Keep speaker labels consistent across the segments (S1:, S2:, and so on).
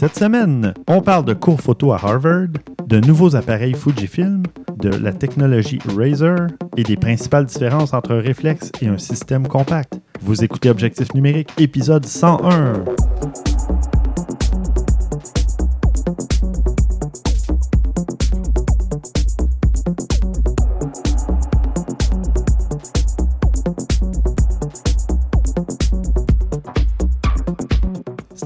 S1: Cette semaine, on parle de cours photo à Harvard, de nouveaux appareils Fujifilm, de la technologie Razer et des principales différences entre un réflexe et un système compact. Vous écoutez Objectif numérique, épisode 101.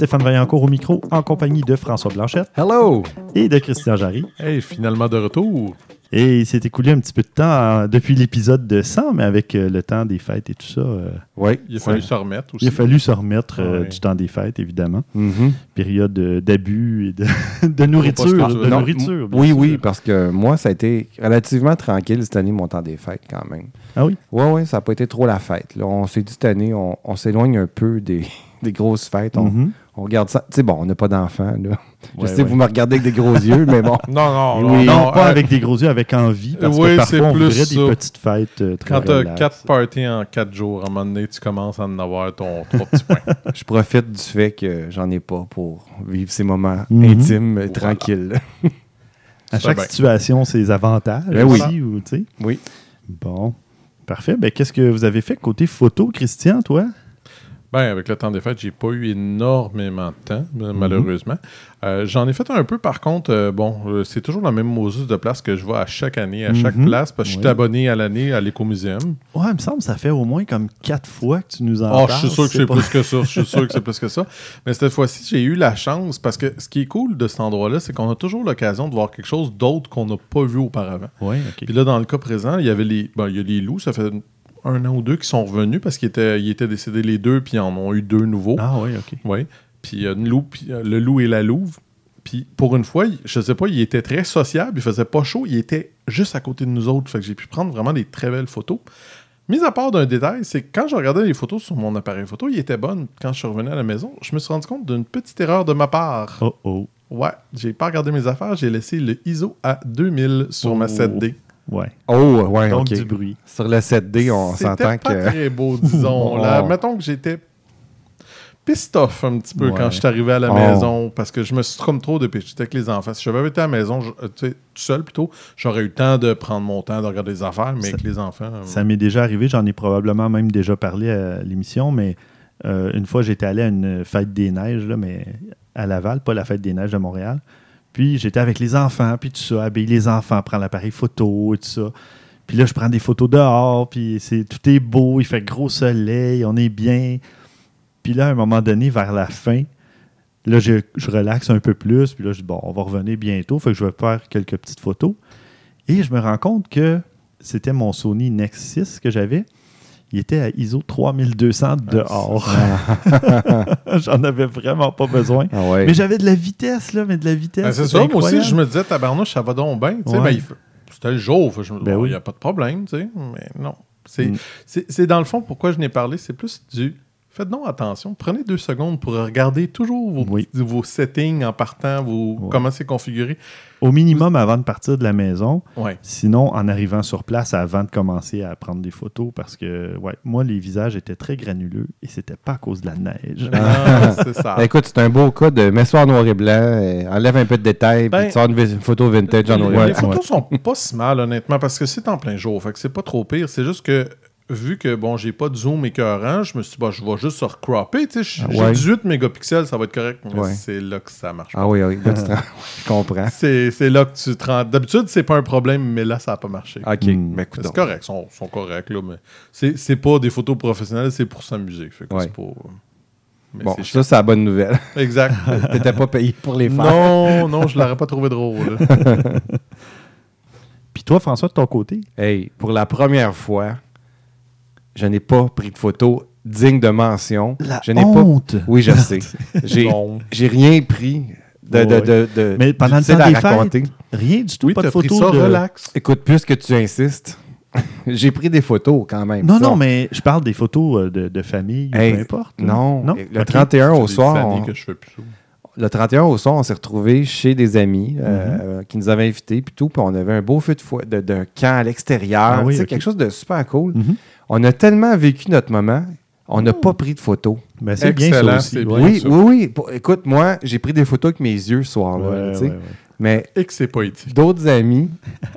S1: Stéphane Vaillancourt au micro, en compagnie de François Blanchette
S2: Hello!
S1: et de Christian Jarry.
S3: Hey, finalement de retour.
S1: Et il s'est écoulé un petit peu de temps euh, depuis l'épisode de 100, mais avec euh, le temps des fêtes et tout ça, euh,
S2: Oui.
S3: Il a fallu se remettre aussi.
S1: il a fallu se remettre euh,
S3: Ouais.
S1: du temps des fêtes, évidemment.
S2: Mhm.
S1: Période d'abus et de, de nourriture. De
S2: Non,
S1: nourriture
S2: oui,
S1: sûr.
S2: oui, parce que moi, ça a été relativement tranquille cette année, mon temps des fêtes, quand même.
S1: Ah oui?
S2: Oui, oui, ça n'a pas été trop la fête. là. On s'est dit cette année, on, on s'éloigne un peu des, des grosses fêtes. On,
S1: Mhm.
S2: On regarde ça. Tu sais, bon, on n'a pas d'enfants, là. Je
S1: Ouais,
S2: sais,
S1: ouais.
S2: vous me regardez avec des gros yeux, mais bon.
S3: Non, non,
S1: Oui,
S3: non,
S1: non, pas
S3: euh,
S1: avec des gros yeux, avec envie, parce
S3: oui,
S1: que parfois
S3: c'est
S1: on
S3: plus
S1: voudrait
S3: ça.
S1: des petites fêtes euh, très
S3: Quand t'as
S1: relax.
S3: quatre parties en quatre jours, à un moment donné, tu commences à en avoir ton trois petits points.
S2: Je profite du fait que j'en ai pas pour vivre ces moments
S1: Mhm.
S2: intimes,
S3: Voilà.
S2: tranquilles.
S1: À chaque
S3: bien.
S1: situation, ses avantages
S2: Ben oui.
S1: aussi, ou, tu sais.
S2: Oui.
S1: Bon, parfait. Ben, Qu'est-ce que vous avez fait côté photo, Christian, toi?
S3: Ben, avec le temps des fêtes, j'ai pas eu énormément de temps,
S1: Mhm.
S3: malheureusement. Euh, J'en ai fait un peu, par contre. euh, bon, euh, c'est toujours la même Moses de place que je vais à chaque année, à chaque
S1: Mhm.
S3: place, parce que je suis
S1: Oui.
S3: abonné à l'année à l'écomuséum.
S1: Ouais, il me semble que ça fait au moins comme quatre fois que tu nous en
S3: Oh,
S1: parles.
S3: je suis sûr que c'est
S1: pas-
S3: plus que ça. Je suis sûr que c'est plus que ça. Mais cette fois-ci, j'ai eu la chance parce que ce qui est cool de cet endroit-là, c'est qu'on a toujours l'occasion de voir quelque chose d'autre qu'on n'a pas vu auparavant.
S1: Ouais, ok.
S3: Puis là, dans le cas présent, il y avait les, ben, il y a les loups. Ça fait un an ou deux qui sont revenus parce qu'ils étaient, ils étaient décédés les deux, puis ils en ont eu deux nouveaux.
S1: Ah oui, ok.
S3: Oui. Puis, euh, une loup, puis, euh, le loup et la louve. Puis pour une fois, je sais pas, il était très sociable, il faisait pas chaud, il était juste à côté de nous autres. Fait que j'ai pu prendre vraiment des très belles photos. Mis à part d'un détail, c'est que quand je regardais les photos sur mon appareil photo, il était bonne. Quand je suis revenu à la maison, je me suis rendu compte d'une petite erreur de ma part.
S1: Oh oh.
S3: Ouais, j'ai pas regardé mes affaires, j'ai laissé le ISO à 2000 sur ma
S1: Oh.
S3: 7D.
S1: Ouais.
S2: Oh, ouais,
S1: Donc
S2: OK.
S1: du bruit.
S2: Sur le 7D, on
S3: C'était
S2: s'entend
S3: pas
S2: que.
S3: très beau, disons. là.
S2: Oh.
S3: Mettons que j'étais pissed off un petit peu
S1: Ouais.
S3: quand je suis arrivé à la
S2: Oh.
S3: maison parce que je me suis trop dépêché. J'étais avec les enfants. Si j'avais été à la maison, je- euh, tu sais, tout seul plutôt, j'aurais eu le temps de prendre mon temps de regarder les affaires, mais
S1: Ça-
S3: avec les enfants. euh,
S1: Ça m'est déjà arrivé, j'en ai probablement même déjà parlé à l'émission, mais euh, une fois j'étais allé à une fête des neiges, là, mais à Laval, pas la fête des neiges de Montréal. Puis j'étais avec les enfants, puis tout ça, habiller les enfants, prendre l'appareil photo et tout ça. Puis là, je prends des photos dehors, puis c'est, tout est beau, il fait gros soleil, on est bien. Puis là, à un moment donné, vers la fin, là, je, je relaxe un peu plus, puis là, je dis, bon, on va revenir bientôt, fait que je vais faire quelques petites photos. Et je me rends compte que c'était mon Sony Nex 6 que j'avais. Il était à ISO 3200 dehors. J'en avais vraiment pas besoin.
S2: Ah ouais.
S1: Mais j'avais de la vitesse, là, mais de la vitesse.
S3: ben, c'est ça, moi aussi, je me disais, tabarnouche, ça va donc bien. Tu sais,
S1: Ouais.
S3: ben, C'était le jour. je me
S1: Ben
S3: il
S1: oui.
S3: n'y a pas de problème, tu sais. Mais non. C'est
S1: Mm.
S3: c'est- c'est dans le fond pourquoi je n'ai parlé, c'est plus du. Faites donc attention. Prenez deux secondes pour regarder toujours vos,
S1: Oui.
S3: petits- vos settings en partant, vos,
S1: Ouais.
S3: comment c'est configuré.
S1: Au minimum avant de partir de la maison.
S3: Ouais.
S1: Sinon, en arrivant sur place avant de commencer à prendre des photos, parce que, ouais, moi, les visages étaient très granuleux et c'était pas à cause de la neige.
S3: Ah, c'est ça.
S2: Ben, écoute, c'est un beau cas de mets ça en noir et blanc, euh, enlève un peu de détails,
S3: Ben,
S2: puis tu sors une, photo vintage en noir et
S3: les,
S2: blanc.
S3: les photos sont pas si mal, honnêtement, parce que c'est en plein jour. Fait que c'est pas trop pire. C'est juste que, vu que, bon, j'ai pas de zoom écœurant, je me suis dit, bah, je vais juste se recropper. Tu sais, j'ai
S2: ouais.
S3: 18 mégapixels, ça va être correct. Mais
S2: Ouais.
S3: c'est là que ça marche.
S2: Ah oui, oui, là, tu te rends- je comprends.
S3: C'est c'est là que tu te rends. D'habitude, c'est pas un problème, mais là, ça a pas marché.
S2: OK,
S1: Hmm.
S2: écoute
S3: C'est correct, ils sont, sont corrects, là, mais c'est c'est pas des photos professionnelles, c'est pour s'amuser. Fait que
S2: Ouais.
S3: c'est pas. Mais
S2: Bon,
S3: c'est
S2: ça, c'est la bonne nouvelle.
S3: Exact.
S2: T'étais pas payé pour les faire.
S3: non, non, je l'aurais pas trouvé drôle.
S1: Puis toi, François, de ton côté?
S2: Hey, pour la première fois, je n'ai pas pris de photo digne de mention.
S1: La
S2: je n'ai
S1: honte!
S2: pas. Oui, je sais. J'ai j'ai rien pris de, de, de, de-
S1: Mais pendant le temps
S2: à
S1: des
S2: raconter.
S1: Rien du tout,
S3: Oui,
S1: pas de
S3: t'as pris
S1: photos
S3: ça
S1: de...
S3: relax.
S2: Écoute, plus que tu insistes, j'ai pris des photos quand même.
S1: Non,
S2: Ça,
S1: non,
S2: on-
S1: mais je parle des photos euh, de, de famille,
S2: Hey,
S1: peu importe.
S2: Non,
S1: non?
S2: le
S1: Ok.
S2: 31
S3: Ça
S2: au soir, on-
S3: que je fais plus ça.
S2: le 31 au soir, on s'est retrouvés chez des amis euh,
S1: Mhm.
S2: qui nous avaient invités puis tout, puis on avait un beau feu de, fo- de, de camp à l'extérieur,
S1: Ah oui,
S2: tu sais,
S1: ok.
S2: quelque chose de super cool.
S1: Mhm.
S2: On a tellement vécu notre moment On n'a pas pris de photos.
S1: Ben, c'est bien ça aussi.
S3: bien.
S2: Oui,
S3: ça.
S2: oui, oui. Écoute, moi, j'ai pris des photos avec mes yeux ce soir-là.
S1: Ouais.
S2: Mais
S3: Et que c'est poétique.
S2: d'autres amis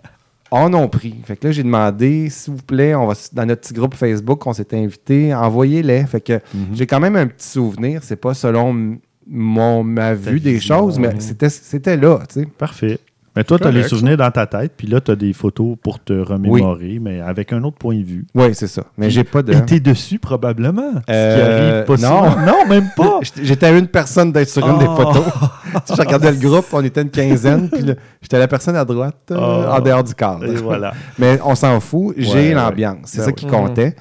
S2: en ont pris. Fait que là, j'ai demandé, s'il vous plaît, on va dans notre petit groupe Facebook, on s'était invité, envoyez-les. Fait que
S1: Mhm.
S2: j'ai quand même un petit souvenir. C'est pas selon mon, ma vue des choses, mais c'était, c'était là, tu sais.
S1: Parfait. Mais toi, tu as les souvenirs dans ta tête, puis là, tu as des photos pour te remémorer, mais avec un autre point de vue.
S2: Oui, c'est ça. Mais j'ai pas de.
S1: Et t'es dessus, probablement. ce qui
S2: Euh,
S1: arrive
S2: non.
S1: Non, même pas.
S2: J'étais- à une personne d'être sur une des
S1: Oh.
S2: photos. Je regardais le groupe, on était une quinzaine, puis là, j'étais la personne à droite, euh,
S1: Oh.
S2: en dehors du cadre.
S1: Et voilà.
S2: Mais on s'en fout, j'ai
S1: Ouais,
S2: l'ambiance. C'est ça qui comptait.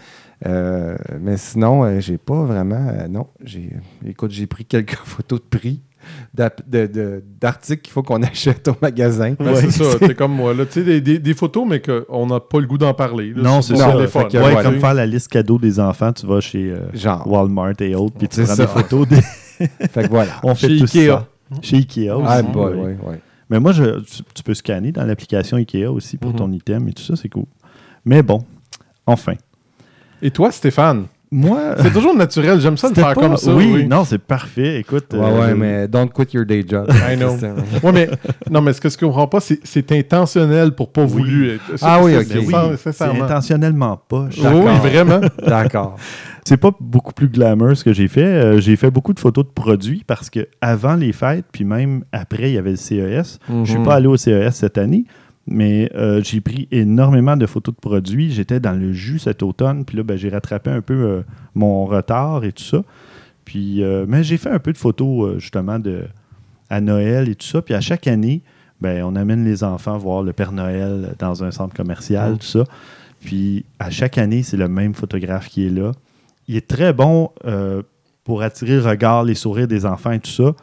S2: Euh, mais sinon, euh, j'ai pas vraiment. euh, non, j'ai. Écoute, j'ai pris quelques photos de prix d'articles qu'il faut qu'on achète au magasin.
S3: Ben,
S1: Ouais,
S3: c'est ça,
S1: c'est-
S3: t'es comme moi. là. Tu sais, des, des- des photos, mais qu'on n'a pas le goût d'en parler. là.
S1: Non, c'est ça.
S2: Fait que,
S1: ouais, comme faire la liste cadeau des enfants, tu vas chez euh,
S2: Genre.
S1: Walmart et autres, puis tu
S2: C'est
S1: prends
S2: ça.
S1: des photos. Des...
S2: Fait que voilà.
S1: On fait
S3: Chez
S1: tout
S3: Ikea.
S1: ça. Chez Ikea aussi.
S2: Ah, boy,
S1: oui.
S2: ouais, ouais.
S1: Mais moi, je, tu, tu peux scanner dans l'application Ikea aussi pour
S3: Mhm.
S1: ton item et tout ça, c'est cool. Mais bon, enfin.
S3: Et toi, Stéphane?
S1: Moi,
S3: C'est toujours naturel. J'aime ça
S1: c'était
S3: faire
S1: pas-
S3: comme ça.
S1: Oui,
S3: oui.
S1: non, c'est parfait. Écoute.
S2: Ouais,
S1: euh,
S2: ouais, mais don't quit your day job.
S3: I know. Ouais, mais, non, mais ce que je comprends pas, c'est c'est intentionnel pour pas
S1: Oui.
S3: voulu être.
S2: Ah oui,
S3: c'est-
S2: ok.
S1: oui, c'est
S3: nécessairement.
S1: intentionnellement pas.
S3: Oui, vraiment.
S2: D'accord.
S1: C'est pas beaucoup plus glamour ce que j'ai fait. Euh, j'ai fait beaucoup de photos de produits parce que avant les fêtes, puis même après, il y avait le CES. Je suis
S3: Mhm.
S1: pas allé au CES cette année, mais euh, j'ai pris énormément de photos de produits. J'étais dans le jus cet automne, puis là, ben, j'ai rattrapé un peu euh, mon retard et tout ça. Puis, euh, mais j'ai fait un peu de photos justement de, à Noël et tout ça. Puis à chaque année, ben, on amène les enfants voir le Père Noël dans un centre commercial,
S3: Mhm.
S1: tout ça. Puis à chaque année, c'est le même photographe qui est là. Il est très bon pour attirer le regard, les sourires des enfants et tout ça.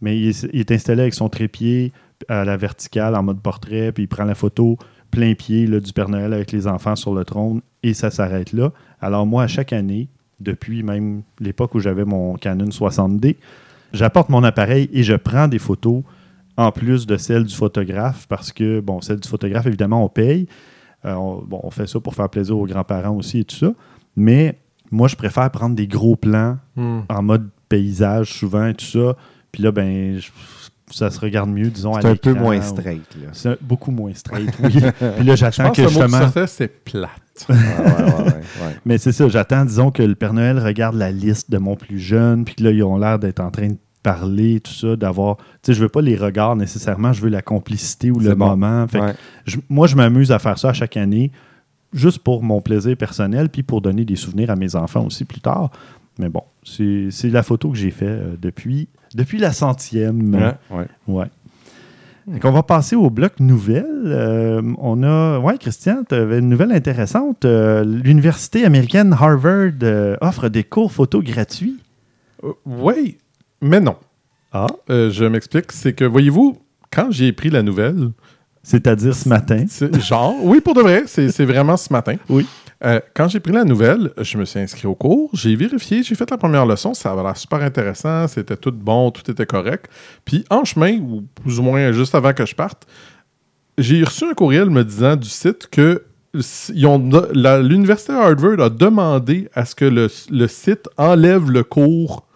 S1: Mais il est, il est installé avec son trépied à la verticale en mode portrait, puis il prend la photo plein pied là, du Père Noël avec les enfants sur le trône et ça s'arrête là. Alors moi, à chaque année, depuis même l'époque où j'avais mon Canon 60D, j'apporte mon appareil et je prends des photos en plus de celles du photographe parce que, bon, celles du photographe, évidemment, on paye. Euh, on, bon, on fait ça pour faire plaisir aux grands-parents aussi et tout ça. Mais moi, je préfère prendre des gros plans
S3: Hmm.
S1: en mode paysage souvent et tout ça. Puis là, ben, je- ça se regarde mieux, disons, à
S2: C'est un peu moins straight, là.
S1: C'est beaucoup moins straight, oui. Puis là, j'attends que
S3: que
S1: justement...
S3: c'est plate.
S2: Ouais, ouais, ouais, ouais, ouais.
S1: Mais c'est ça, j'attends, disons, que le Père Noël regarde la liste de mon plus jeune, puis que là, ils ont l'air d'être en train de parler, tout ça, d'avoir... Tu sais, je veux pas les regards nécessairement, je veux la complicité ou le
S2: bon.
S1: moment. Fait que je- moi, je m'amuse à faire ça à chaque année, juste pour mon plaisir personnel, puis pour donner des souvenirs à mes enfants aussi plus tard. Mais bon, c'est la photo que j'ai fait euh, depuis, depuis la centième.
S2: Ouais, ouais.
S1: Qu'on va passer au bloc nouvelles. Euh, on a. Ouais, Christian, tu avais une nouvelle intéressante. Euh, L'université américaine Harvard euh, offre des cours photo gratuits.
S3: Oui, mais non.
S1: Ah.
S3: Je m'explique. C'est que, voyez-vous, quand j'ai pris la nouvelle,
S1: C'est-à-dire ce matin.
S3: genre, oui, pour de vrai, c'est c'est vraiment ce matin.
S1: Oui.
S3: Euh, quand j'ai pris la nouvelle, je me suis inscrit au cours, j'ai vérifié, j'ai fait la première leçon, ça avait l'air super intéressant, c'était tout bon, tout était correct. Puis en chemin, ou plus ou moins juste avant que je parte, j'ai reçu un courriel me disant du site que l'université Harvard a demandé à ce que le, le site enlève le cours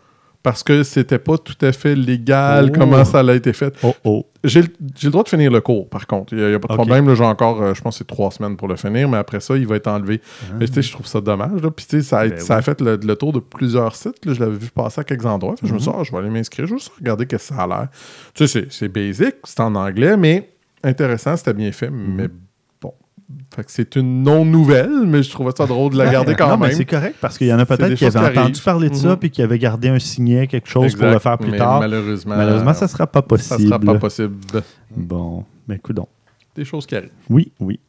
S3: parce que c'était pas tout à fait légal
S1: Oh.
S3: comment ça a été fait.
S1: Oh oh.
S3: J'ai le droit de finir le cours, par contre. Il n'y a, pas de
S1: Ok.
S3: problème. J'ai encore, euh, je pense, c'est trois semaines pour le finir, mais après ça, il va être enlevé. Mais tu sais, je trouve ça dommage. là. Puis tu sais, ça, a,
S1: Ben
S3: ça a
S1: oui.
S3: fait le, le tour de plusieurs sites. là. Je l'avais vu passer à quelques endroits. Fait Je me suis dit, Ah, je vais aller m'inscrire, je vais juste regarder qu'est-ce que ça a l'air. Tu sais, c'est- basic, c'est en anglais, mais intéressant, c'était bien fait. Mais. Fait que c'est une non-nouvelle, mais je trouvais ça drôle de la garder quand
S1: non,
S3: même.
S1: c'est correct parce qu'il y en a peut-être qui avaient entendu
S3: arrivent.
S1: parler de ça
S3: Mhm.
S1: puis qui avaient gardé un signet, quelque chose pour le faire plus
S3: Mais
S1: tard.
S3: Malheureusement,
S1: Malheureusement, ça ne sera pas
S3: ça
S1: possible.
S3: sera pas possible.
S1: Bon, mais écoute donc.
S3: Des choses qui arrivent.
S1: Oui, oui.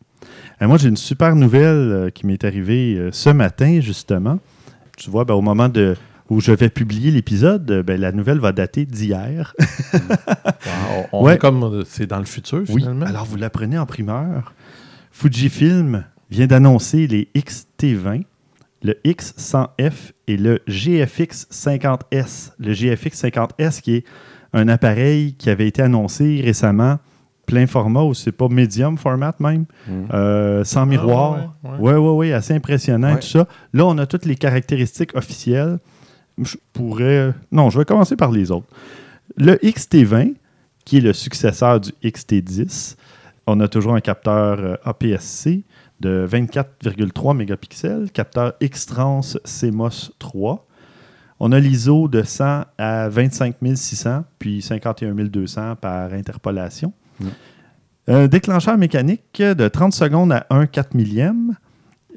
S1: Et moi, j'ai une super nouvelle euh, qui m'est arrivée euh, ce matin, justement. Tu vois, ben, au moment de, où je vais publier l'épisode, euh, ben, la nouvelle va dater d'hier.
S3: Wow, on
S1: Ouais.
S3: est comme euh, c'est dans le futur
S1: oui,
S3: finalement.
S1: alors vous l'apprenez en primeur. Fujifilm vient d'annoncer les XT20, le X100F et le GFX 50S. Le GFX 50S qui est un appareil qui avait été annoncé récemment, plein format ou c'est pas medium format même,
S2: Mm.
S1: euh, sans miroir.
S3: Ah, ouais,
S1: Oui, oui, oui, assez impressionnant
S2: Ouais.
S1: tout ça. Là, on a toutes les caractéristiques officielles. Je pourrais. Non, je vais commencer par les autres. Le XT20, qui est le successeur du XT10, on a toujours un capteur euh, APS-C de 24,3 mégapixels, capteur X-Trans CMOS 3. On a l'ISO de 100 à 25 600, puis 51 200 par interpolation.
S2: Mm.
S1: Un déclencheur mécanique de 30 secondes à 1 4 millième.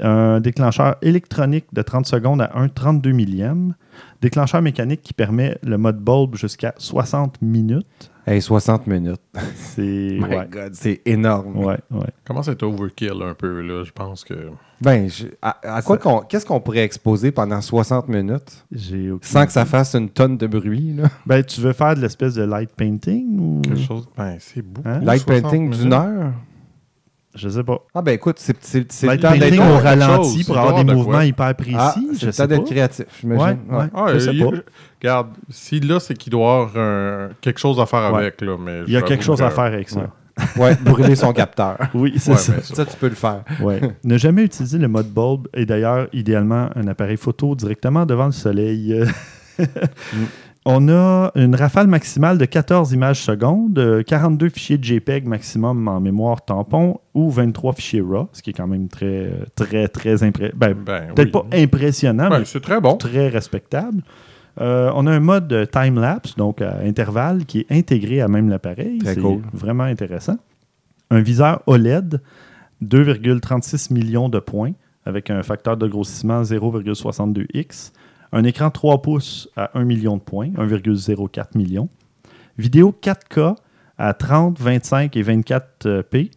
S1: Un déclencheur électronique de 30 secondes à 1 32 millième. Déclencheur mécanique qui permet le mode bulb jusqu'à 60 minutes.
S2: Hey, 60 minutes.
S1: C'est. Ouais,
S2: c'est énorme.
S1: ouais, ouais.
S3: Commence à être overkill un peu, là? Je pense que.
S2: Ben, je- à, à quoi qu'on, qu'est-ce qu'on pourrait exposer pendant 60 minutes?
S1: J'ai
S2: sans que ça fasse une tonne de bruit? Là.
S1: Ben, tu veux faire de l'espèce de light painting ou?
S3: Quelque chose. Ben, c'est beaucoup.
S1: Hein?
S2: Light
S3: 60
S2: painting d'une heure?
S1: Je sais pas.
S2: Ah ben écoute, c'est, c'est, c'est
S1: Light
S2: le temps d'être...
S1: au ralenti
S3: chose,
S1: pour avoir des mouvements
S3: quoi.
S1: hyper précis.
S2: Ah,
S1: je
S2: c'est le
S1: sais
S2: temps
S1: pas.
S2: d'être créatif, j'imagine.
S1: Ouais, ouais.
S3: Ah,
S1: Je sais
S3: il-
S1: pas.
S3: Regarde, si là, c'est qu'il doit y avoir quelque chose à faire
S1: Ouais.
S3: avec, là. Mais
S1: Il y a quelque chose
S3: que-
S1: à faire avec ça.
S2: Ouais. Ouais, brûler son capteur.
S1: Oui, c'est
S3: Ouais,
S1: ça.
S2: Ça, tu peux le faire.
S1: Ouais. ne jamais utiliser le mode bulb et d'ailleurs, idéalement, un appareil photo directement devant le soleil. Euh, On a une rafale maximale de 14 images secondes, euh, 42 fichiers JPEG maximum en mémoire tampon ou 23 fichiers RAW, ce qui est quand même très, euh, très, très impressionnant. Ben,
S3: Ben,
S1: Peut-être
S3: oui.
S1: pas impressionnant,
S3: Ben,
S1: mais
S3: c'est très bon.
S1: très respectable. Euh, on a un mode de time-lapse, donc à intervalle, qui est intégré à même l'appareil.
S2: Très
S1: C'est
S2: cool.
S1: vraiment intéressant. Un viseur OLED, 2,36 millions de points, avec un facteur de grossissement 0,62x. Un écran 3 pouces à 1 million de points, 1,04 million. Vidéo 4K à 30, 25 et 24p.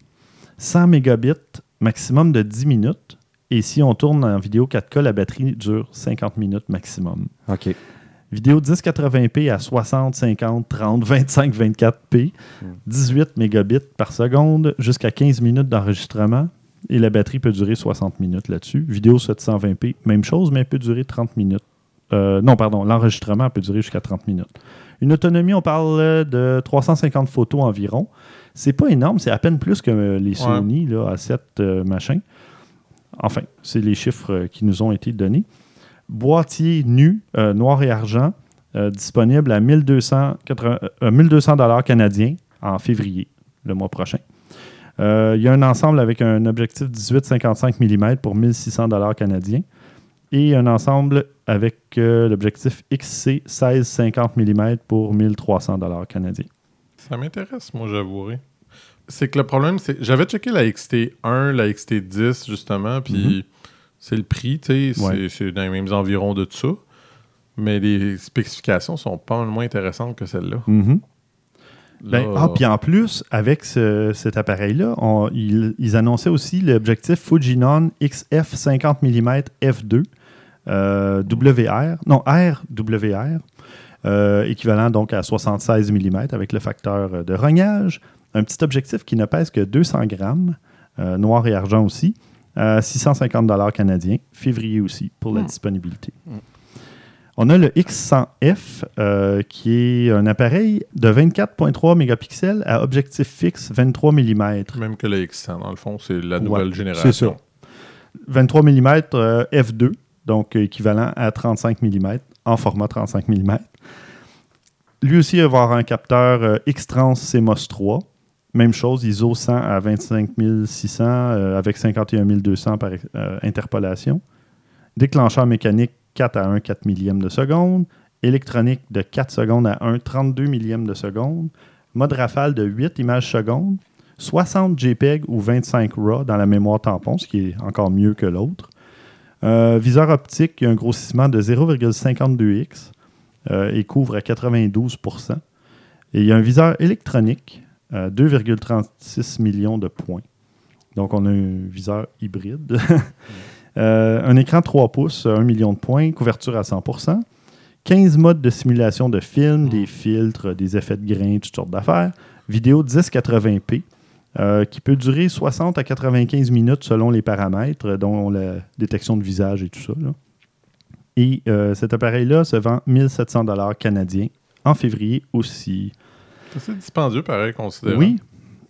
S1: 100 mégabits, maximum de 10 minutes. Et si on tourne en vidéo 4K, la batterie dure 50 minutes maximum.
S2: OK.
S1: Vidéo 1080p à 60, 50, 30, 25, 24p, 18 mégabits par seconde, jusqu'à 15 minutes d'enregistrement. Et la batterie peut durer 60 minutes là-dessus. Vidéo 720p, même chose, mais elle peut durer 30 minutes. Euh, non, pardon, l'enregistrement peut durer jusqu'à 30 minutes. Une autonomie, on parle de 350 photos environ. C'est pas énorme, c'est à peine plus que euh, les Sony là, A7 euh, machin. Enfin, c'est les chiffres qui nous ont été donnés. Boîtier nu, euh, noir et argent, disponible à 1280 euh, 1200 dollars canadiens en février, le mois prochain. Il y a un ensemble avec un objectif 18-55 mm pour 1600 dollars canadiens et un ensemble avec euh, l'objectif XC 16-50 mm pour 1300 dollars canadiens.
S3: Ça m'intéresse, moi, j'avouerai. C'est que le problème, c'est. J'avais checké la XT1, la XT10, justement, puis c'est le prix, tu sais,
S1: Ouais.
S3: c'est- dans les mêmes environs de tout ça. Mais les spécifications sont pas moins intéressantes que celles-là.
S1: Mhm. Ben,
S3: Là,
S1: ah, puis en plus, avec ce- cet appareil-là, ils, ils annonçaient aussi l'objectif Fujinon XF 50 mm f2 euh, WR, non RWR, euh, équivalent donc à 76 mm avec le facteur de rognage. Un petit objectif qui ne pèse que 200 grammes, euh, noir et argent aussi, à 650 dollars canadiens, février aussi pour la
S3: Hmm.
S1: disponibilité. On a le X100F, euh, qui est un appareil de 24,3 mégapixels à objectif fixe 23 mm.
S3: Même que le X100, dans le fond, c'est la nouvelle
S1: Ouais,
S3: génération.
S1: c'est ça. 23 mm euh, f2, donc euh, équivalent à 35 mm, en format 35 mm. Lui aussi va avoir un capteur euh, X-Trans CMOS 3. Même chose, ISO 100 à 25 600 euh, avec 51 200 par euh, interpolation. Déclencheur mécanique 4 à 1 4 millième de seconde. Électronique de 4 secondes à 1 32 millième de seconde. Mode rafale de 8 images secondes. 60 JPEG ou 25 RAW dans la mémoire tampon, ce qui est encore mieux que l'autre. Euh, viseur optique, il y a un grossissement de 0,52x euh, et couvre à 92 Et il y a un viseur électronique, euh, 2,36 millions de points. Donc, on a un viseur hybride. Euh, un écran 3 pouces, 1 million de points, couverture à 100% 15 modes de simulation de film, des filtres, des effets de grain, toutes sortes d'affaires. Vidéo 1080p, euh, qui peut durer 60 à 95 minutes selon les paramètres, dont la détection de visage et tout ça. là. Et euh, cet appareil-là se vend 1700 dollars canadiens en février aussi.
S3: C'est assez dispendieux, pareil, considérant.
S1: Oui,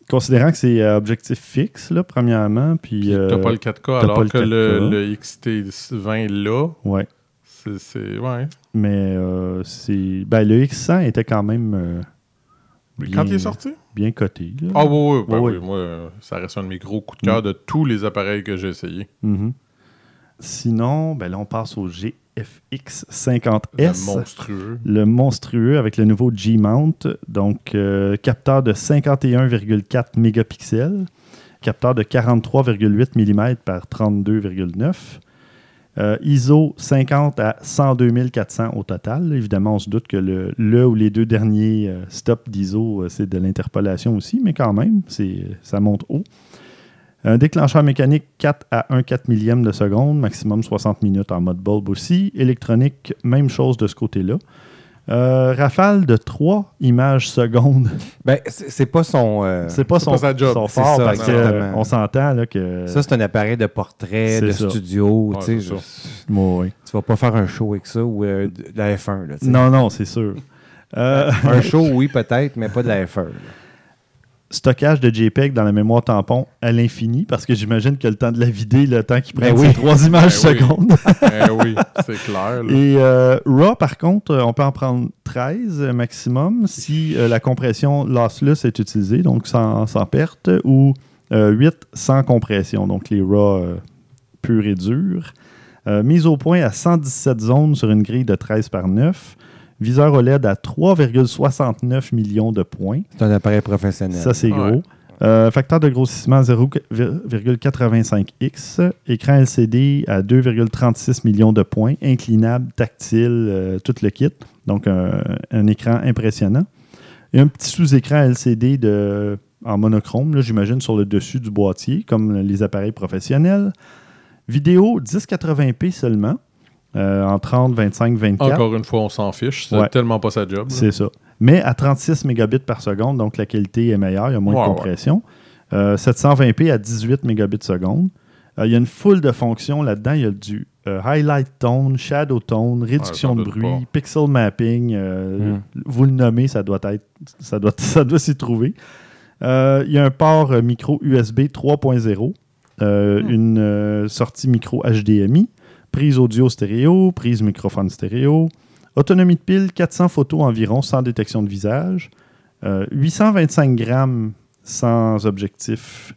S1: considérant que c'est euh, objectif fixe, là, premièrement, puis...
S3: Puis
S1: euh,
S3: t'as pas le 4K
S1: t'as
S3: alors
S1: le
S3: que le,
S1: 4K.
S3: le XT20 là,
S1: Ouais.
S3: c'est-. Ouais.
S1: Mais euh, c'est... Ben, le X100 était quand même euh,
S3: Quand il est sorti?
S1: Bien coté. là.
S3: Ah oui, oui, ben
S1: Oui,
S3: oui.
S1: oui.
S3: Moi, ça reste un de mes gros coups de cœur de tous les appareils que j'ai essayés.
S1: Mhm. Sinon, ben là, on passe au GFX
S3: Le
S1: 50S.
S3: monstrueux.
S1: le monstrueux avec le nouveau G-Mount, donc euh, capteur de 51,4 mégapixels, capteur de 43,8 mm par 32,9, euh, ISO 50 à 102 400 au total. Évidemment, on se doute que le, ou les deux derniers euh, stops d'ISO, euh, c'est de l'interpolation aussi, mais quand même, ça monte haut. Déclencheur mécanique 4 à 1 4 millième de seconde, maximum 60 minutes en mode bulb aussi. Électronique, même chose de ce côté-là. Euh, rafale de 3 images secondes.
S2: Ben, c'est pas son. euh,
S1: c'est pas
S3: c'est
S1: son,
S3: pas sa job.
S1: son
S2: C'est
S1: fort
S2: ça,
S1: parce qu'on s'entend là, que.
S2: Ça, c'est un appareil de portrait, de
S1: ça.
S2: studio.
S3: Ouais,
S2: tu sais,
S3: c'est
S2: je-
S1: Ouais, ouais.
S2: Tu vas pas faire un show avec ça ou euh, de la F1. Là, tu sais.
S1: Non, non, c'est sûr. Euh,
S2: Un show, oui, peut-être, mais pas de la F1. là.
S1: Stockage de JPEG dans la mémoire tampon à l'infini parce que j'imagine que le temps de la vider, le temps qu'il
S2: Ben
S1: prend
S2: oui.
S1: ces trois images
S3: Ben oui.
S1: secondes.
S3: oui, c'est clair. là.
S1: Et euh, RAW, par contre, euh, on peut en prendre 13 maximum si euh, la compression lossless est utilisée, donc sans, sans perte, ou euh, 8 sans compression, donc les RAW euh, purs et durs. Euh, mise au point à 117 zones sur une grille de 13 par 9. Viseur OLED à 3,69 millions de points.
S2: C'est un appareil professionnel.
S1: Ça, c'est
S3: Ouais.
S1: gros. Euh, facteur de grossissement 0,85x. Écran LCD à 2,36 millions de points. Inclinable, tactile, euh, tout le kit. Donc, un, un écran impressionnant. Et un petit sous-écran LCD de, en monochrome, là, j'imagine, sur le dessus du boîtier, comme les appareils professionnels. Vidéo 1080p seulement, euh, en 30, 25, 24.
S3: Encore une fois, on s'en fiche. C'est
S1: Ouais.
S3: tellement pas sa job.
S1: C'est ça. Mais à 36 mégabits par seconde, donc la qualité est meilleure, il y a moins
S3: Ouais,
S1: de
S3: ouais.
S1: compression. Euh, 720p à 18 mégabits seconde. Euh, il y a une foule de fonctions là-dedans. Il y a du euh, highlight tone, shadow tone, réduction de bruit,
S3: pas.
S1: pixel mapping. euh,
S2: Mm.
S1: Vous le nommez, ça doit être, ça doit, ça doit s'y trouver. Euh, il y a un port euh, micro USB 3.0, euh,
S3: Hmm.
S1: une euh, sortie micro HDMI, prise audio stéréo, prise microphone stéréo, autonomie de pile 400 photos environ sans détection de visage, euh, 825 grammes sans objectif.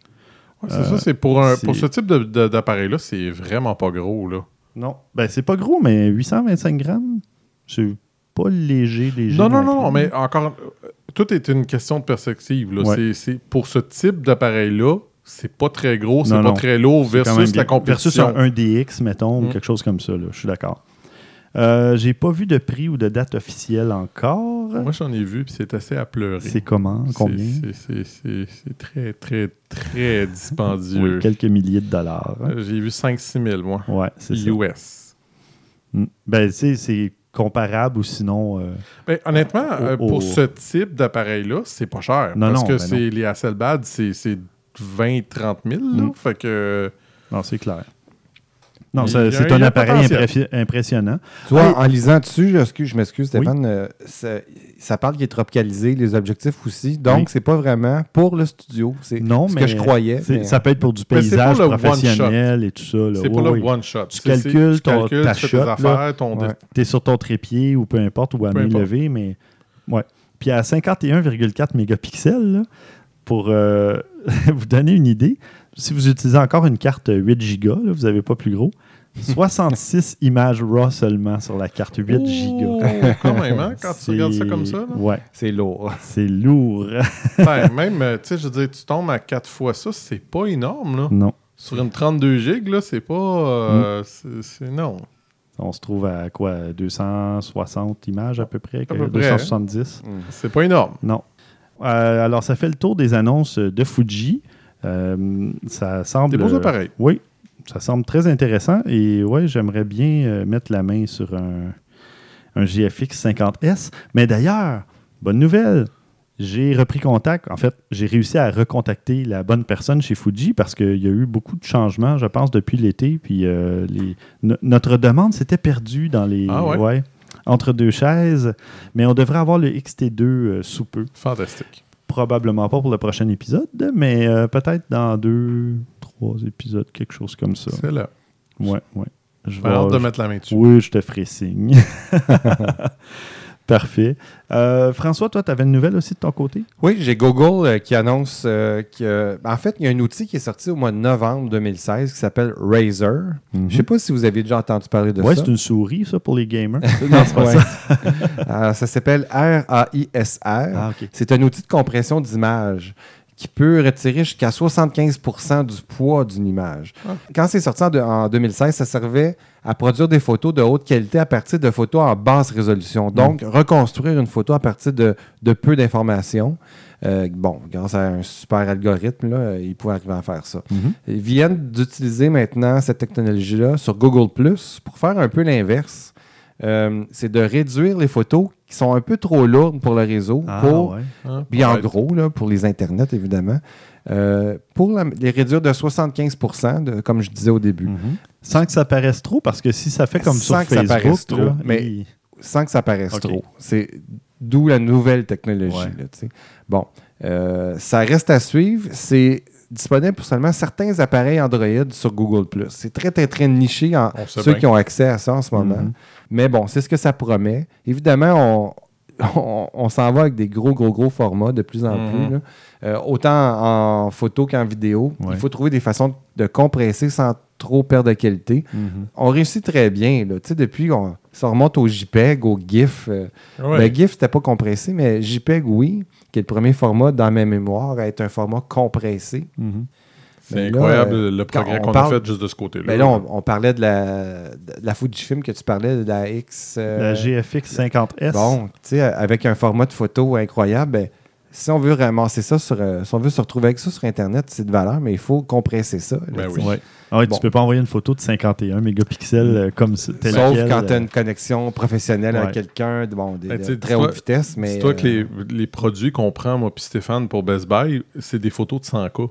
S3: Ouais, c'est
S1: Euh,
S3: ça, c'est pour, un, pour ce type d'appareil-là, c'est vraiment pas gros. Là.
S1: Non, ben c'est pas gros, mais 825 grammes, c'est pas léger, léger.
S3: Non, non, non, mais encore, euh, tout est une question de perspective. Là.
S1: Ouais.
S3: C'est- pour ce type d'appareil-là, c'est pas très gros, c'est pas très lourd versus la compétition.
S1: Versus un 1DX, mettons, ou
S3: Mm.
S1: quelque chose comme ça, là, je suis d'accord. Euh, J'ai pas vu de prix ou de date officielle encore.
S3: Moi, j'en ai vu, puis c'est assez à pleurer.
S1: C'est comment?
S3: C'est-
S1: Combien?
S3: c'est- très, très, très dispendieux.
S1: Oui, quelques milliers de dollars. hein.
S3: J'ai vu 5-6 000, moi.
S1: Ouais, c'est ça.
S3: US.
S1: Mm. Ben, tu sais, c'est comparable ou sinon. euh,
S3: Ben, honnêtement, euh, pour ce type d'appareil-là, c'est pas cher.
S1: Non,
S3: parce
S1: non,
S3: que
S1: ben
S3: c'est les Hasselblad, c'est 20-30 000. là.
S1: Mm.
S3: Fait que.
S1: Non, c'est clair. Non, c'est un
S3: un
S1: appareil impressi- impressionnant.
S2: Tu vois, en lisant dessus, je, excuse- je m'excuse Stéphane, euh, ça, ça parle qu'il est tropicalisé, les objectifs aussi. Donc,
S1: Oui.
S2: c'est pas vraiment pour le studio. C'est
S1: Non,
S2: ce
S1: mais
S2: que je croyais.
S1: c'est-
S2: mais-
S1: Ça peut être pour du paysage
S3: pour
S1: professionnel et tout ça. là.
S3: C'est
S1: Oui,
S3: pas le one-shot.
S1: Tu
S3: C'est- c'est-
S1: calcules ton-
S3: calcules,
S1: ta
S3: tu fais
S1: shot,
S3: tes affaires, ton
S2: Ouais.
S1: Es sur ton trépied ou peu importe, ou à main levée, mais. Ouais. Puis à 51,4 mégapixels, là, pour euh, vous donner une idée, si vous utilisez encore une carte 8 Go, vous n'avez pas plus gros, 66 images RAW seulement sur la carte 8 Go.
S3: Quand même, hein, quand tu regardes ça comme ça. là.
S1: Ouais,
S2: C'est lourd.
S1: c'est lourd.
S3: Ben, même, euh, tu sais, je veux dire, tu tombes à 4 fois ça, c'est pas énorme, là.
S1: non.
S3: Sur une 32 gigs, là, c'est pas... euh,
S1: Mm.
S3: c'est- C'est... Non.
S1: On se trouve à quoi 260 images à peu près, que-
S3: peu près,
S1: 270
S3: C'est pas énorme.
S1: Non. Euh, alors, ça fait le tour des annonces de Fuji. Euh, ça semble.
S3: Des beaux appareils.
S1: Oui, ça semble très intéressant. Et ouais, j'aimerais bien euh, mettre la main sur un, un GFX 50S. Mais d'ailleurs, bonne nouvelle. J'ai repris contact. En fait, j'ai réussi à recontacter la bonne personne chez Fuji parce qu'il y a eu beaucoup de changements, je pense, depuis l'été. Puis euh, les- no- notre demande s'était perdue dans les.
S3: Ah ouais?
S1: Entre deux chaises. Mais on devrait avoir le XT2 euh, sous peu.
S3: Fantastique.
S1: probablement pas pour le prochain épisode, mais euh, peut-être dans deux, trois épisodes, quelque chose comme ça.
S3: C'est là.
S1: Ouais, ouais. Je
S3: J'ai
S1: vais-
S3: hâte de mettre la main dessus.
S1: Oui, je te ferai signe. Parfait. Euh, François, toi, tu avais une nouvelle aussi de ton côté?
S2: Oui, j'ai Google euh, qui annonce euh, que. En fait, il y a un outil qui est sorti au mois de novembre 2016 qui s'appelle Razer. Je ne sais pas si vous avez déjà entendu parler de
S1: Ouais,
S2: ça.
S1: c'est une souris, ça, pour les gamers. non, c'est pas
S2: Ouais.
S1: ça.
S2: Euh, ça s'appelle RAISR.
S1: Ah.
S2: C'est un outil de compression d'image qui peut retirer jusqu'à 75 du poids d'une image.
S3: Ah.
S2: Quand c'est sorti en, de- en 2016, ça servait à produire des photos de haute qualité à partir de photos en basse résolution. Donc, reconstruire une photo à partir de, de peu d'informations. Euh, bon, grâce à un super algorithme, là, euh, ils pouvaient arriver à faire ça.
S1: Mhm.
S2: Ils viennent d'utiliser maintenant cette technologie-là sur Google Plus pour faire un peu l'inverse. Euh, c'est de réduire les photos qui sont un peu trop lourdes pour le réseau,
S1: Ah,
S2: pour,
S1: ouais.
S3: Hein?
S2: puis en gros, là, pour les internets, évidemment, euh, pour la- les réduire de 75 de- comme je disais au début,
S1: Mhm. Sans que ça paraisse trop, parce que si ça fait comme
S2: Sans
S1: sur
S2: que ça paraisse trop,
S1: là,
S2: mais-
S1: il-
S2: sans que ça paraisse trop. C'est d'où la nouvelle technologie.
S1: Ouais.
S2: là, tu sais. bon, euh, ça reste à suivre. C'est disponible pour seulement certains appareils Android sur Google+. C'est très, très, très niché en
S3: On
S2: ceux
S3: bien.
S2: qui ont accès à ça en ce moment.
S1: Mhm.
S2: Mais bon, c'est ce que ça promet. Évidemment, on, on, on s'en va avec des gros, gros, gros formats de plus en
S3: Mhm.
S2: plus. là. Euh, autant en photo qu'en vidéo.
S1: Ouais.
S2: Il faut trouver des façons de compresser sans trop perdre de qualité.
S1: Mhm.
S2: On réussit très bien. Là. Tu sais, Depuis, on, ça remonte au JPEG, au GIF. euh,
S3: Ouais.
S2: ben, GIF, c'était pas compressé, mais JPEG, oui, qui est le premier format dans mes mémoires à être un format compressé.
S1: Mhm.
S3: C'est
S2: Mais là,
S3: incroyable
S2: euh,
S3: le progrès
S2: on
S3: qu'on
S2: parle-
S3: a fait juste de ce côté-là.
S2: Ben là, on, on parlait de la, de la Fujifilm que tu parlais, de la X. euh,
S1: La GFX 50S.
S2: Bon, tu sais, avec un format de photo incroyable, ben, si on veut ramasser ça sur, euh, si on veut se retrouver avec ça sur Internet, c'est de valeur, mais il faut compresser ça. là,
S3: Ben oui.
S1: Ouais. Ah ouais,
S2: Bon.
S1: Tu peux pas envoyer une photo de 51 mégapixels euh, comme ça,
S2: Sauf
S1: quel,
S2: quand tu as une connexion professionnelle à quelqu'un de, bon,
S3: Ben,
S2: de très haute vitesse. Mais,
S3: Dis-toi que les, les produits qu'on prend, moi puis Stéphane, pour Best Buy, c'est des photos de 100K.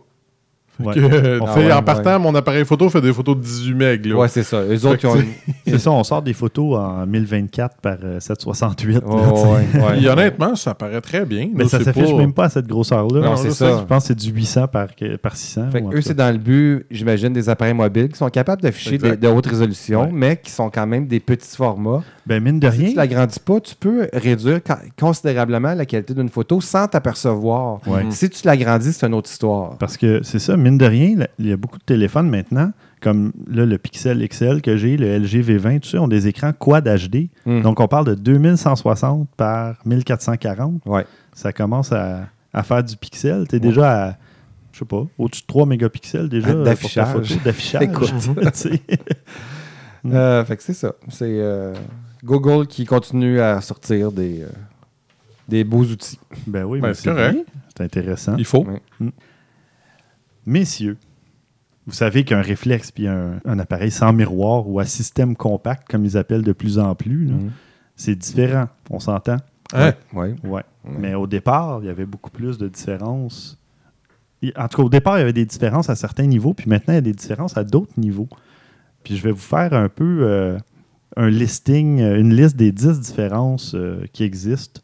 S1: Ouais.
S3: que, euh,
S2: Ah ouais,
S3: en partant, mon appareil photo fait des photos de 18 MB. Là.
S2: Ouais, c'est ça. Eux
S3: Fait
S2: autres, ont
S1: C'est ça, on sort des photos en 1024 par euh, 768. là,
S2: Ouais,
S1: tu sais.
S2: ouais, ouais.
S3: Puis honnêtement, ça paraît très bien.
S1: Mais
S3: Là,
S1: ça
S3: c'est
S1: s'affiche
S3: pas-
S1: même pas à cette grosseur-là.
S2: Non, c'est
S1: je
S2: ça.
S1: Je pense que c'est du 800 par, que- par 600.
S2: Fait
S1: ou en
S2: que
S1: tout
S2: eux, c'est dans le but, j'imagine, des appareils mobiles qui sont capables d'afficher de, haute résolution,
S1: Ouais.
S2: mais qui sont quand même des petits formats.
S1: Ben, mine de
S2: Si
S1: rien.
S2: tu l'agrandis pas, tu peux réduire considérablement la qualité d'une photo sans t'apercevoir.
S1: Ouais.
S2: Si tu l'agrandis, c'est une autre histoire.
S1: Parce que c'est ça, mine de rien, là, il y a beaucoup de téléphones maintenant, comme là, le Pixel XL que j'ai, le LG V20, tout ça, ont des écrans Quad HD.
S2: Mhm.
S1: Donc, on parle de 2160 par 1440.
S2: Ouais.
S1: Ça commence à, à faire du pixel. Tu es déjà à, je sais pas, au-dessus de 3 mégapixels déjà pour ta
S2: d'affichage.
S1: photo d'affichage.
S2: Écoute. Euh, fait que c'est ça. C'est euh, Google qui continue à sortir des, euh, des beaux outils.
S1: ben oui,
S3: Ben,
S1: mais
S3: c'est
S1: c'est
S3: correct.
S1: bien. C'est intéressant.
S3: Il faut.
S2: Ouais.
S1: Messieurs, vous savez qu'un réflexe puis un, un appareil sans miroir ou à système compact, comme ils appellent de plus en plus, là,
S2: Mhm.
S1: c'est différent. On s'entend?
S3: Hein?
S2: Ouais.
S1: Ouais.
S2: Ouais.
S1: Mais au départ, il y avait beaucoup plus de différences. En tout cas, au départ, il y avait des différences à certains niveaux, puis maintenant, il y a des différences à d'autres niveaux. Puis je vais vous faire un peu euh, un listing, euh, une liste des 10 différences euh, qui existent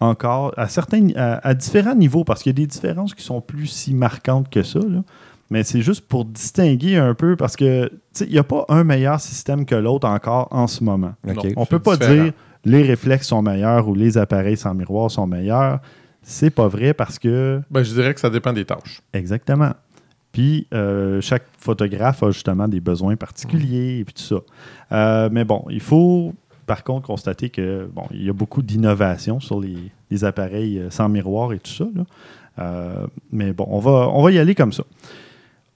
S1: encore à certains à, à différents niveaux, parce qu'il y a des différences qui sont plus si marquantes que ça. là. Mais c'est juste pour distinguer un peu, parce que tu sais, il n'y a pas un meilleur système que l'autre encore en ce moment. On
S3: C'est
S1: peut pas
S3: différent.
S1: dire les réflexes sont meilleurs ou les appareils sans miroir sont meilleurs. C'est pas vrai parce que.
S3: Ben, je dirais que ça dépend des tâches.
S1: Exactement. Puis euh, chaque photographe a justement des besoins particuliers et puis tout ça. Euh, mais bon, il faut par contre constater que bon, il y a beaucoup d'innovation sur les, les appareils euh, sans miroir et tout ça. là. Euh, mais bon, on va, on va y aller comme ça.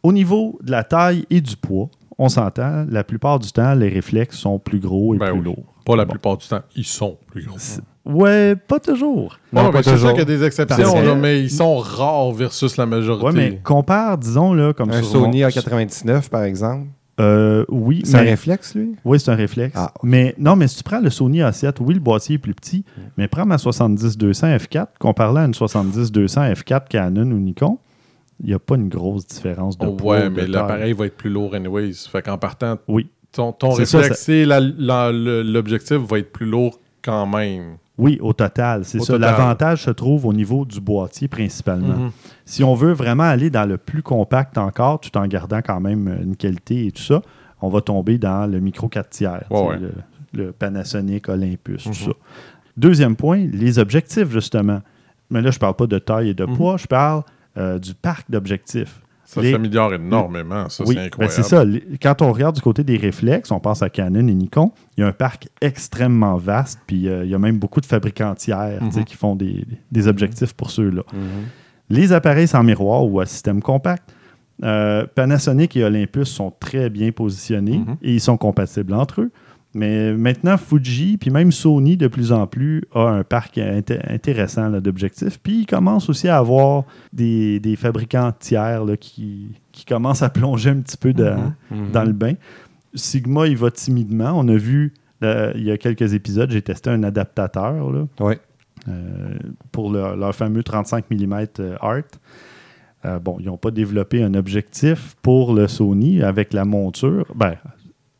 S1: Au niveau de la taille et du poids, on s'entend, la plupart du temps, les réflexes sont plus gros et
S3: Ben
S1: plus
S3: oui.
S1: lourds.
S3: Pas la
S1: Bon.
S3: plupart du temps, ils sont plus gros.
S1: C'est- Ouais, pas toujours.
S2: Non,
S3: Non,
S2: pas
S3: mais c'est
S2: toujours.
S3: sûr qu'il y a des exceptions,
S1: Parce que-
S3: là, mais ils sont rares versus la majorité.
S1: Ouais, mais compare, disons, là, comme
S2: Un
S1: sur
S2: Sony
S1: mon-
S2: A99, par exemple.
S1: Euh, oui,
S2: C'est un réflexe, lui?
S1: Oui, c'est un réflexe.
S2: Ah.
S1: Mais non, mais si tu prends le Sony A7, oui, le boîtier est plus petit,
S2: Mm.
S1: mais prends ma 70-200 F4, comparé à une 70-200 F4 Canon ou Nikon, il n'y a pas une grosse différence de
S3: Oh,
S1: poids.
S3: ouais, mais l'appareil va être plus lourd anyways. Fait qu'en partant,
S1: Oui,
S3: ton, ton
S1: C'est ça,
S3: réflexe l'objectif va être plus lourd quand même.
S1: Oui, au total, c'est ça. L'avantage se trouve au niveau du boîtier principalement.
S3: Mhm.
S1: Si on veut vraiment aller dans le plus compact encore, tout en gardant quand même une qualité et tout ça, on va tomber dans le micro 4 tiers,
S3: ouais.
S1: Le, le Panasonic, Olympus,
S3: Mhm.
S1: tout ça. Deuxième point, les objectifs, justement. Mais là, je parle pas de taille et de
S3: Mhm.
S1: poids, je parle euh, du parc d'objectifs.
S3: Ça
S1: Les-
S3: s'améliore énormément. Ça,
S1: oui,
S3: c'est
S1: ben
S3: incroyable.
S1: c'est ça. Les- Quand on regarde du côté des réflexes, on pense à Canon et Nikon, il y a un parc extrêmement vaste, puis euh, il y a même beaucoup de fabricants tiers tu sais,
S3: Mhm.
S1: qui font des, des objectifs pour ceux-là.
S2: Mhm.
S1: Les appareils sans miroir ou à système compact, euh, Panasonic et Olympus sont très bien positionnés
S3: Mhm.
S1: et ils sont compatibles entre eux. Mais maintenant, Fuji, puis même Sony, de plus en plus, a un parc inté- intéressant d'objectifs. Puis ils commencent aussi à avoir des, des fabricants tiers là, qui, qui commencent à plonger un petit peu dans,
S2: Mhm.
S1: dans le bain. Sigma, il va timidement. On a vu, euh, il y a quelques épisodes, j'ai testé un adaptateur là, euh, pour leur, leur fameux 35 mm Art. Euh, bon, ils n'ont pas développé un objectif pour le Sony avec la monture. Ben,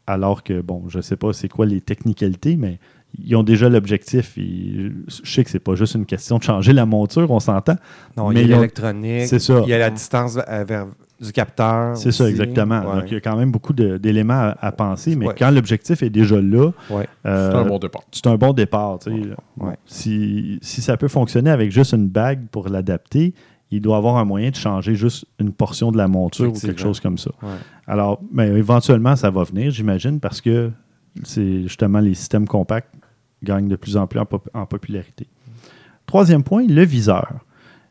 S1: alors que, bon, je ne sais pas c'est quoi les technicalités, mais ils ont déjà l'objectif. Je sais que c'est pas juste une question de changer la monture, on s'entend.
S2: Non,
S1: Mais
S2: il y a l'électronique.
S1: C'est ça.
S2: Il y a la distance euh, vers, du capteur.
S1: C'est ça, exactement.
S2: Ouais.
S1: Donc, il y a quand même beaucoup de- d'éléments à, à penser, mais
S2: Ouais.
S1: quand l'objectif est déjà là,
S2: Ouais.
S1: euh,
S3: C'est un bon départ.
S1: c'est un bon départ. tu sais.
S2: Ouais.
S1: Si, si ça peut fonctionner avec juste une bague pour l'adapter, il doit avoir un moyen de changer juste une portion de la monture ou quelque chose comme ça.
S2: Ouais.
S1: Alors, mais éventuellement, ça va venir, j'imagine, parce que c'est justement les systèmes compacts gagnent de plus en plus en, pop- en popularité. Troisième point, le viseur.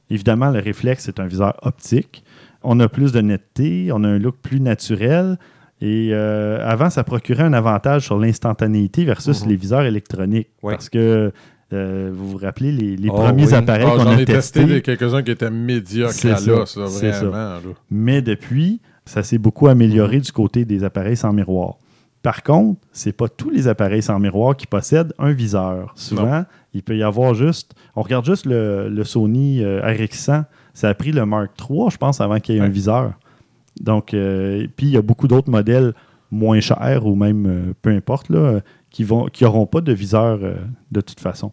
S1: Évidemment, le réflexe, c'est un viseur optique. On a plus de netteté, on a un look plus naturel. Et euh, avant, ça procurait un avantage sur l'instantanéité versus
S3: Mhm.
S1: les viseurs électroniques.
S2: Ouais.
S1: Parce que euh, vous vous rappelez, les, les
S2: Oh,
S1: premiers
S2: oui.
S1: appareils
S3: Ah,
S1: qu'on a
S3: ai testé
S1: testés,
S3: des- quelques-uns qui étaient médiocres à l'os, vraiment. là.
S1: Mais depuis, ça s'est beaucoup amélioré du côté des appareils sans miroir. Par contre, c'est pas tous les appareils sans miroir qui possèdent un viseur. Souvent, il peut y avoir juste. On regarde juste le, le Sony euh, RX100. Ça a pris le Mark III, je pense, avant qu'il y ait un viseur. Donc, euh, puis il y a beaucoup d'autres modèles moins chers ou même euh, peu importe là, qui vont qui n'auront pas de viseur euh, de toute façon.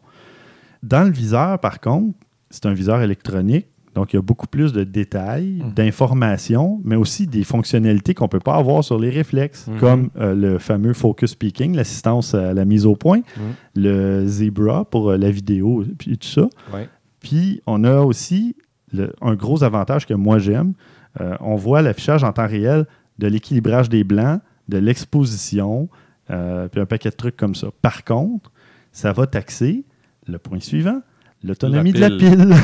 S1: Dans le viseur, par contre, c'est un viseur électronique. Donc, il y a beaucoup plus de détails,
S3: Mhm.
S1: d'informations, mais aussi des fonctionnalités qu'on ne peut pas avoir sur les réflexes,
S2: Mhm.
S1: comme euh, le fameux focus peaking, l'assistance à la mise au point,
S2: Mhm.
S1: le Zebra pour euh, la vidéo, puis tout ça.
S2: Ouais.
S1: Puis, on a aussi le- un gros avantage que moi j'aime. Euh, on voit l'affichage en temps réel de l'équilibrage des blancs, de l'exposition, puis un paquet de trucs comme ça. Par contre, ça va taxer le point suivant, l'autonomie de
S3: La
S1: pile.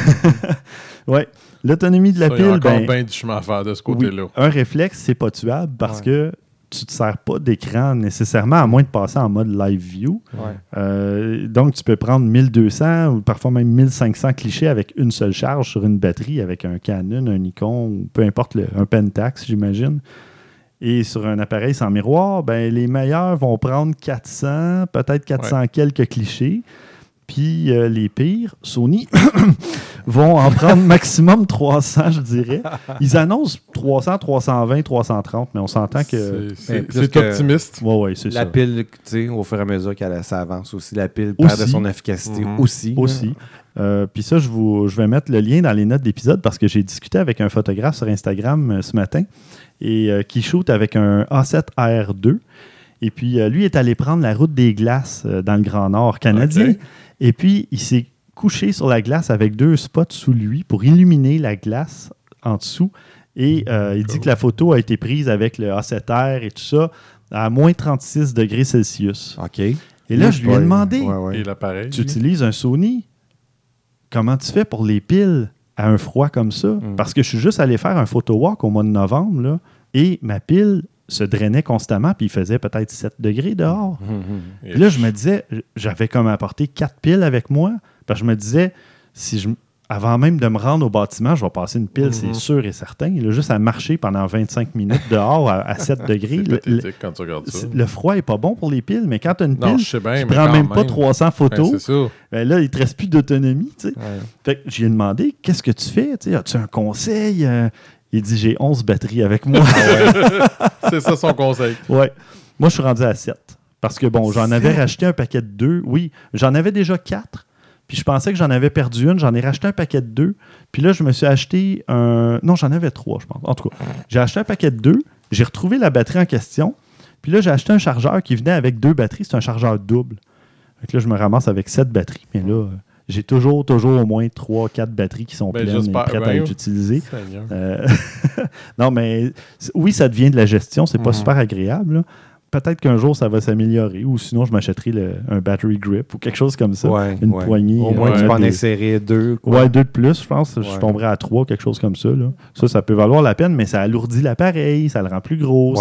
S1: ouais, l'autonomie de la
S3: Ça, il y a
S1: pile,
S3: encore
S1: ben,
S3: bien du chemin à faire de ce
S1: oui,
S3: côté-là.
S1: un réflexe, c'est pas tuable parce
S2: Ouais.
S1: que tu ne te sers pas d'écran nécessairement, à moins de passer en mode live view.
S2: Ouais.
S1: Euh, donc, tu peux prendre 1200 ou parfois même 1500 clichés avec une seule charge sur une batterie avec un Canon, un Nikon ou peu importe, le- un Pentax, j'imagine. Et sur un appareil sans miroir, ben, les meilleurs vont prendre 400, peut-être 400 quelques clichés. Puis euh, les pires, Sony, vont en prendre maximum 300, je dirais. Ils annoncent 300, 320, 330, mais on s'entend que.
S3: C'est-
S2: que-
S3: optimiste.
S1: Ouais, ouais, c'est
S2: La
S1: ça.
S2: pile, tu sais, au fur et à mesure qu'elle ça avance aussi, la pile
S1: Aussi.
S2: perd de son efficacité
S3: Mhm.
S2: aussi.
S1: aussi. Euh, Puis ça, je, vous, je vais mettre le lien dans les notes d'épisode parce que j'ai discuté avec un photographe sur Instagram euh, ce matin et euh, qui shoot avec un A7 R2. Et puis, euh, lui est allé prendre la route des glaces euh, dans le Grand Nord canadien. Et puis, il s'est couché sur la glace avec deux spots sous lui pour illuminer la glace en dessous. Et euh, il dit que la photo a été prise avec le A7R et tout ça à moins 36 degrés Celsius.
S2: OK.
S1: Et là, je lui ai demandé
S2: ouais, ouais.
S3: Et l'appareil.
S1: tu utilises un Sony, comment tu fais pour les piles à un froid comme ça?
S2: Mm.
S1: Parce que je suis juste allé faire un photo walk au mois de novembre, là, et ma pile se drainait constamment, puis il faisait peut-être 7 degrés dehors.
S2: Mhm.
S3: Et
S1: Puis là, je me disais, j'avais comme apporté 4 piles avec moi, parce que je me disais, si je, avant même de me rendre au bâtiment, je vais passer une pile, c'est sûr et certain. Il a juste à marcher pendant 25 minutes dehors à, à 7 degrés. Le, le-
S3: pathétique quand tu regardes ça.
S1: c'est- le froid est pas bon pour les piles, mais quand tu as une
S3: Non,
S1: pile,
S3: je sais bien,
S1: tu
S3: mais
S1: prends même pas
S3: même.
S1: 300
S3: Ben,
S1: photos. Ben là, il te reste plus d'autonomie, tu sais.
S2: Ouais.
S1: Fait que j'ai demandé, qu'est-ce que tu fais? Tu sais, As-tu un conseil? Euh, il dit, j'ai 11 batteries avec moi.
S3: C'est ça son conseil.
S1: ouais. Moi, je suis rendu à 7. Parce que, bon, j'en avais racheté un paquet de 2. Oui, j'en avais déjà 4. Puis je pensais que j'en avais perdu une. J'en ai racheté un paquet de deux. Puis là, je me suis acheté un. Non, j'en avais trois, je pense. En tout cas, j'ai acheté un paquet de deux. J'ai retrouvé la batterie en question. Puis là, j'ai acheté un chargeur qui venait avec deux batteries. C'est un chargeur double. Que là, je me ramasse avec sept batteries. Mais là, j'ai toujours, toujours au moins trois, quatre batteries qui sont
S3: Ben,
S1: pleines et prêtes à
S3: bien.
S1: être utilisées. Euh, non, mais oui, ça devient de la gestion. C'est pas
S2: Mhm.
S1: super agréable. là. Peut-être qu'un jour, ça va s'améliorer. Ou sinon, je m'achèterai un battery grip ou quelque chose comme ça.
S2: Ouais,
S1: Une
S2: ouais.
S1: poignée.
S2: Au
S1: euh,
S2: moins,
S3: Ouais.
S2: tu peux en
S1: des-
S2: insérer deux. quoi.
S1: Ouais, deux de plus, je pense. Je tomberais à trois, quelque chose comme ça. là. Ça, ça peut valoir la peine, mais ça alourdit l'appareil, ça le rend plus gros.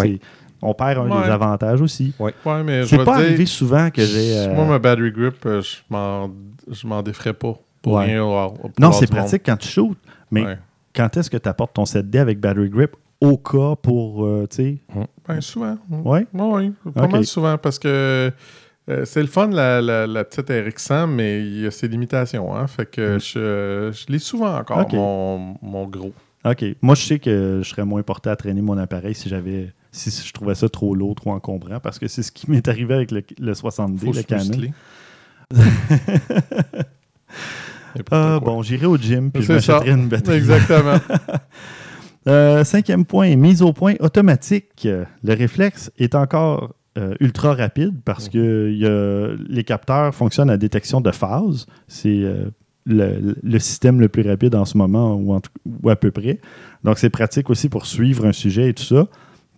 S1: On perd un
S3: Ouais.
S1: des avantages aussi.
S3: Ouais, mais je
S1: pas
S3: dire,
S1: arrivé souvent que j'ai. euh,
S3: Moi, ma battery grip, euh, je m'en, je m'en déferais pas. Pour
S1: Ouais.
S3: rien pour
S1: Non, c'est
S3: monde.
S1: pratique quand tu shootes, mais
S3: Ouais.
S1: quand est-ce que tu apportes ton 7D avec battery grip au cas pour, euh, tu sais...
S3: Ben, souvent.
S1: Ouais?
S3: Oui, pas mal souvent parce que euh, c'est le fun, la, la, la petite RX100, mais il y a ses limitations. Hein, fait que
S1: Mm.
S3: je, je l'ai souvent encore, mon, mon gros.
S1: OK. Moi, je sais que je serais moins porté à traîner mon appareil si j'avais... Si je trouvais ça trop lourd, trop encombrant, parce que c'est ce qui m'est arrivé avec le, le 60D,
S3: Faut
S1: le Canon. Ah, bon, j'irai au gym, puis je m'achèterai une batterie.
S3: Exactement.
S1: Euh, cinquième point, mise au point automatique. Le réflexe est encore euh, ultra rapide parce que y a- les capteurs fonctionnent à détection de phase. C'est euh, le, le système le plus rapide en ce moment, ou, en tout- ou à peu près. Donc, c'est pratique aussi pour suivre un sujet et tout ça.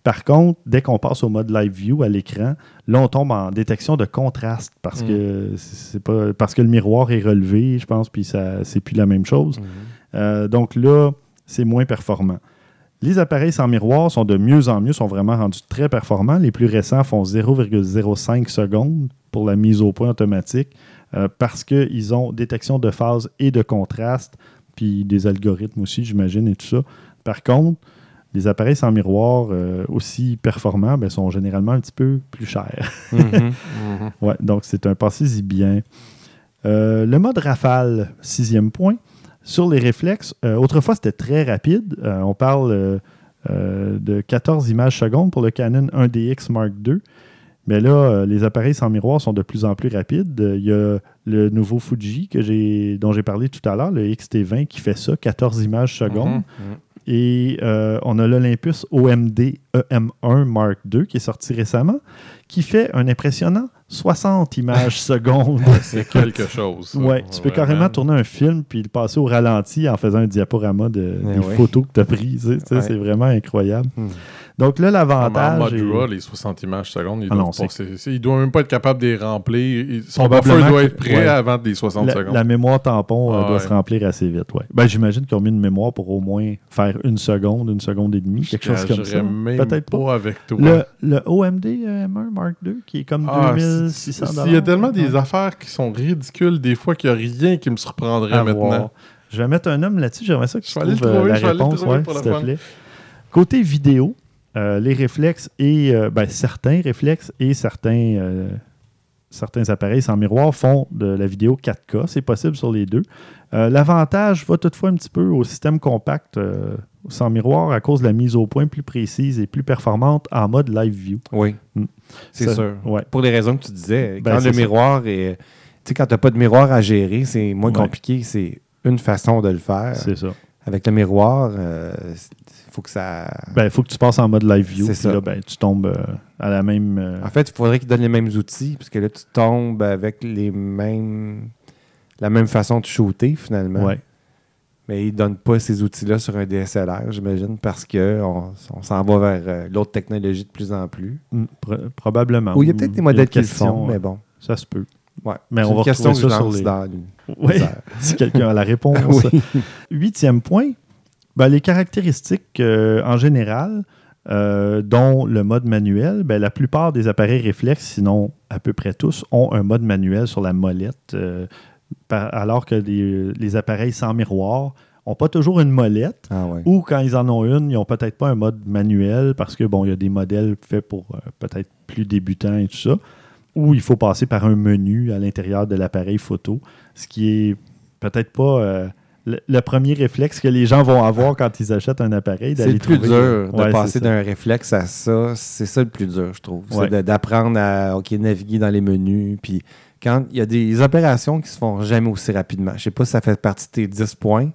S1: Par contre, dès qu'on passe au mode live view à l'écran, là, on tombe en détection de contraste parce
S3: Mm.
S1: que c'est pas parce que le miroir est relevé, je pense, puis ça c'est plus la même chose.
S2: Mhm.
S1: Euh, donc là, c'est moins performant. Les appareils sans miroir sont de mieux en mieux, sont vraiment rendus très performants. Les plus récents font 0,05 secondes pour la mise au point automatique euh, parce qu'ils ont détection de phase et de contraste, puis des algorithmes aussi, j'imagine, et tout ça. Par contre, les appareils sans miroir euh, aussi performants ben, sont généralement un petit peu plus chers.
S2: Mhm. Mhm.
S1: Ouais, donc c'est un passez-y bien. Euh, le mode rafale, sixième point. Sur les réflexes, euh, autrefois c'était très rapide. On parle de 14 images secondes pour le Canon 1DX Mark II. Mais là, les appareils sans miroir sont de plus en plus rapides. Il y a le nouveau Fuji que j'ai, dont j'ai parlé tout à l'heure, le XT20, qui fait ça, 14 images secondes.
S3: Mhm.
S1: Et euh, on a l'Olympus OMD EM1 Mark II qui est sorti récemment, qui fait un impressionnant 60 images secondes.
S3: C'est quelque chose.
S1: Ouais, tu peux carrément tourner un film puis le passer au ralenti en faisant un diaporama de,
S2: eh
S1: des photos que tu as prises. C'est vraiment incroyable.
S2: Hmm.
S1: Donc là, l'avantage.
S3: Les 60 images secondes, il
S1: ah
S3: ne doit même pas être capable de les remplir. Son buffer doit être prêt avant les 60 secondes.
S1: La mémoire tampon euh, doit se remplir assez vite. Ouais. Ben, J'imagine qu'ils ont mis une mémoire pour au moins faire une seconde, une seconde et demie,
S3: Je
S1: quelque chose comme ça. Peut-être pas.
S3: avec toi.
S1: Le, OMD euh, M1 Mark II, qui est comme
S3: ah,
S1: 2000.
S3: 1600 Il y a tellement des affaires qui sont ridicules des fois qu'il n'y a rien qui me surprendrait maintenant.
S1: Je vais mettre un homme là-dessus. J'aimerais ça que tu trouves euh, la réponse, te plaît. Côté vidéo, euh, les réflexes et euh, ben, certains réflexes et certains, certains appareils sans miroir font de la vidéo 4K. C'est possible sur les deux. L'avantage va toutefois un petit peu au système compact sans miroir à cause de la mise au point plus précise et plus performante en mode live view.
S2: Oui,
S1: Hmm.
S2: c'est sûr.
S1: Ouais.
S2: Pour les raisons que tu disais,
S1: Ben,
S2: quand le
S1: ça.
S2: miroir est. Tu sais, quand tu n'as pas de miroir à gérer, c'est moins
S1: Ouais.
S2: compliqué. C'est une façon de le faire.
S1: C'est ça.
S2: Avec le miroir, il faut que ça.
S1: Ben, il faut que tu passes en mode live view.
S2: C'est ça.
S1: Là, ben, tu tombes euh, à la même. euh,
S2: En fait, il faudrait qu'il donne les mêmes outils, parce que là, tu tombes avec les mêmes. La même façon de shooter, finalement.
S1: ouais.
S2: Mais il ne donne pas ces outils-là sur un DSLR, j'imagine, parce qu'on on, s'en va vers euh, l'autre technologie de plus en plus.
S1: Mm, pro- probablement.
S2: Ou il y a peut-être des modèles qui le font, mais
S1: euh,
S2: bon.
S1: Ça se peut.
S2: Ouais.
S1: Mais on
S2: une
S1: va
S2: question
S1: retrouver ça sur les-
S2: dans
S1: Oui, si quelqu'un a la réponse.
S2: Oui.
S1: Huitième point, ben, les caractéristiques euh, en général, euh, dont le mode manuel, ben, la plupart des appareils réflexes, sinon à peu près tous, ont un mode manuel sur la molette, euh, alors que les, les appareils sans miroir n'ont pas toujours une molette.
S2: Ah ouais.
S1: Ou quand ils en ont une, ils n'ont peut-être pas un mode manuel parce que bon, il y a des modèles faits pour euh, peut-être plus débutants et tout ça. Ou il faut passer par un menu à l'intérieur de l'appareil photo, ce qui est peut-être pas euh, le, le premier réflexe que les gens vont avoir quand ils achètent un appareil.
S2: C'est le plus
S1: trouver-
S2: dur de
S1: Ouais,
S2: passer d'un réflexe à ça. C'est ça le plus dur, je trouve.
S1: Ouais.
S2: C'est d'apprendre à naviguer dans les menus, puis quand il y a des opérations qui se font jamais aussi rapidement. Je sais pas si ça fait partie de tes 10 points,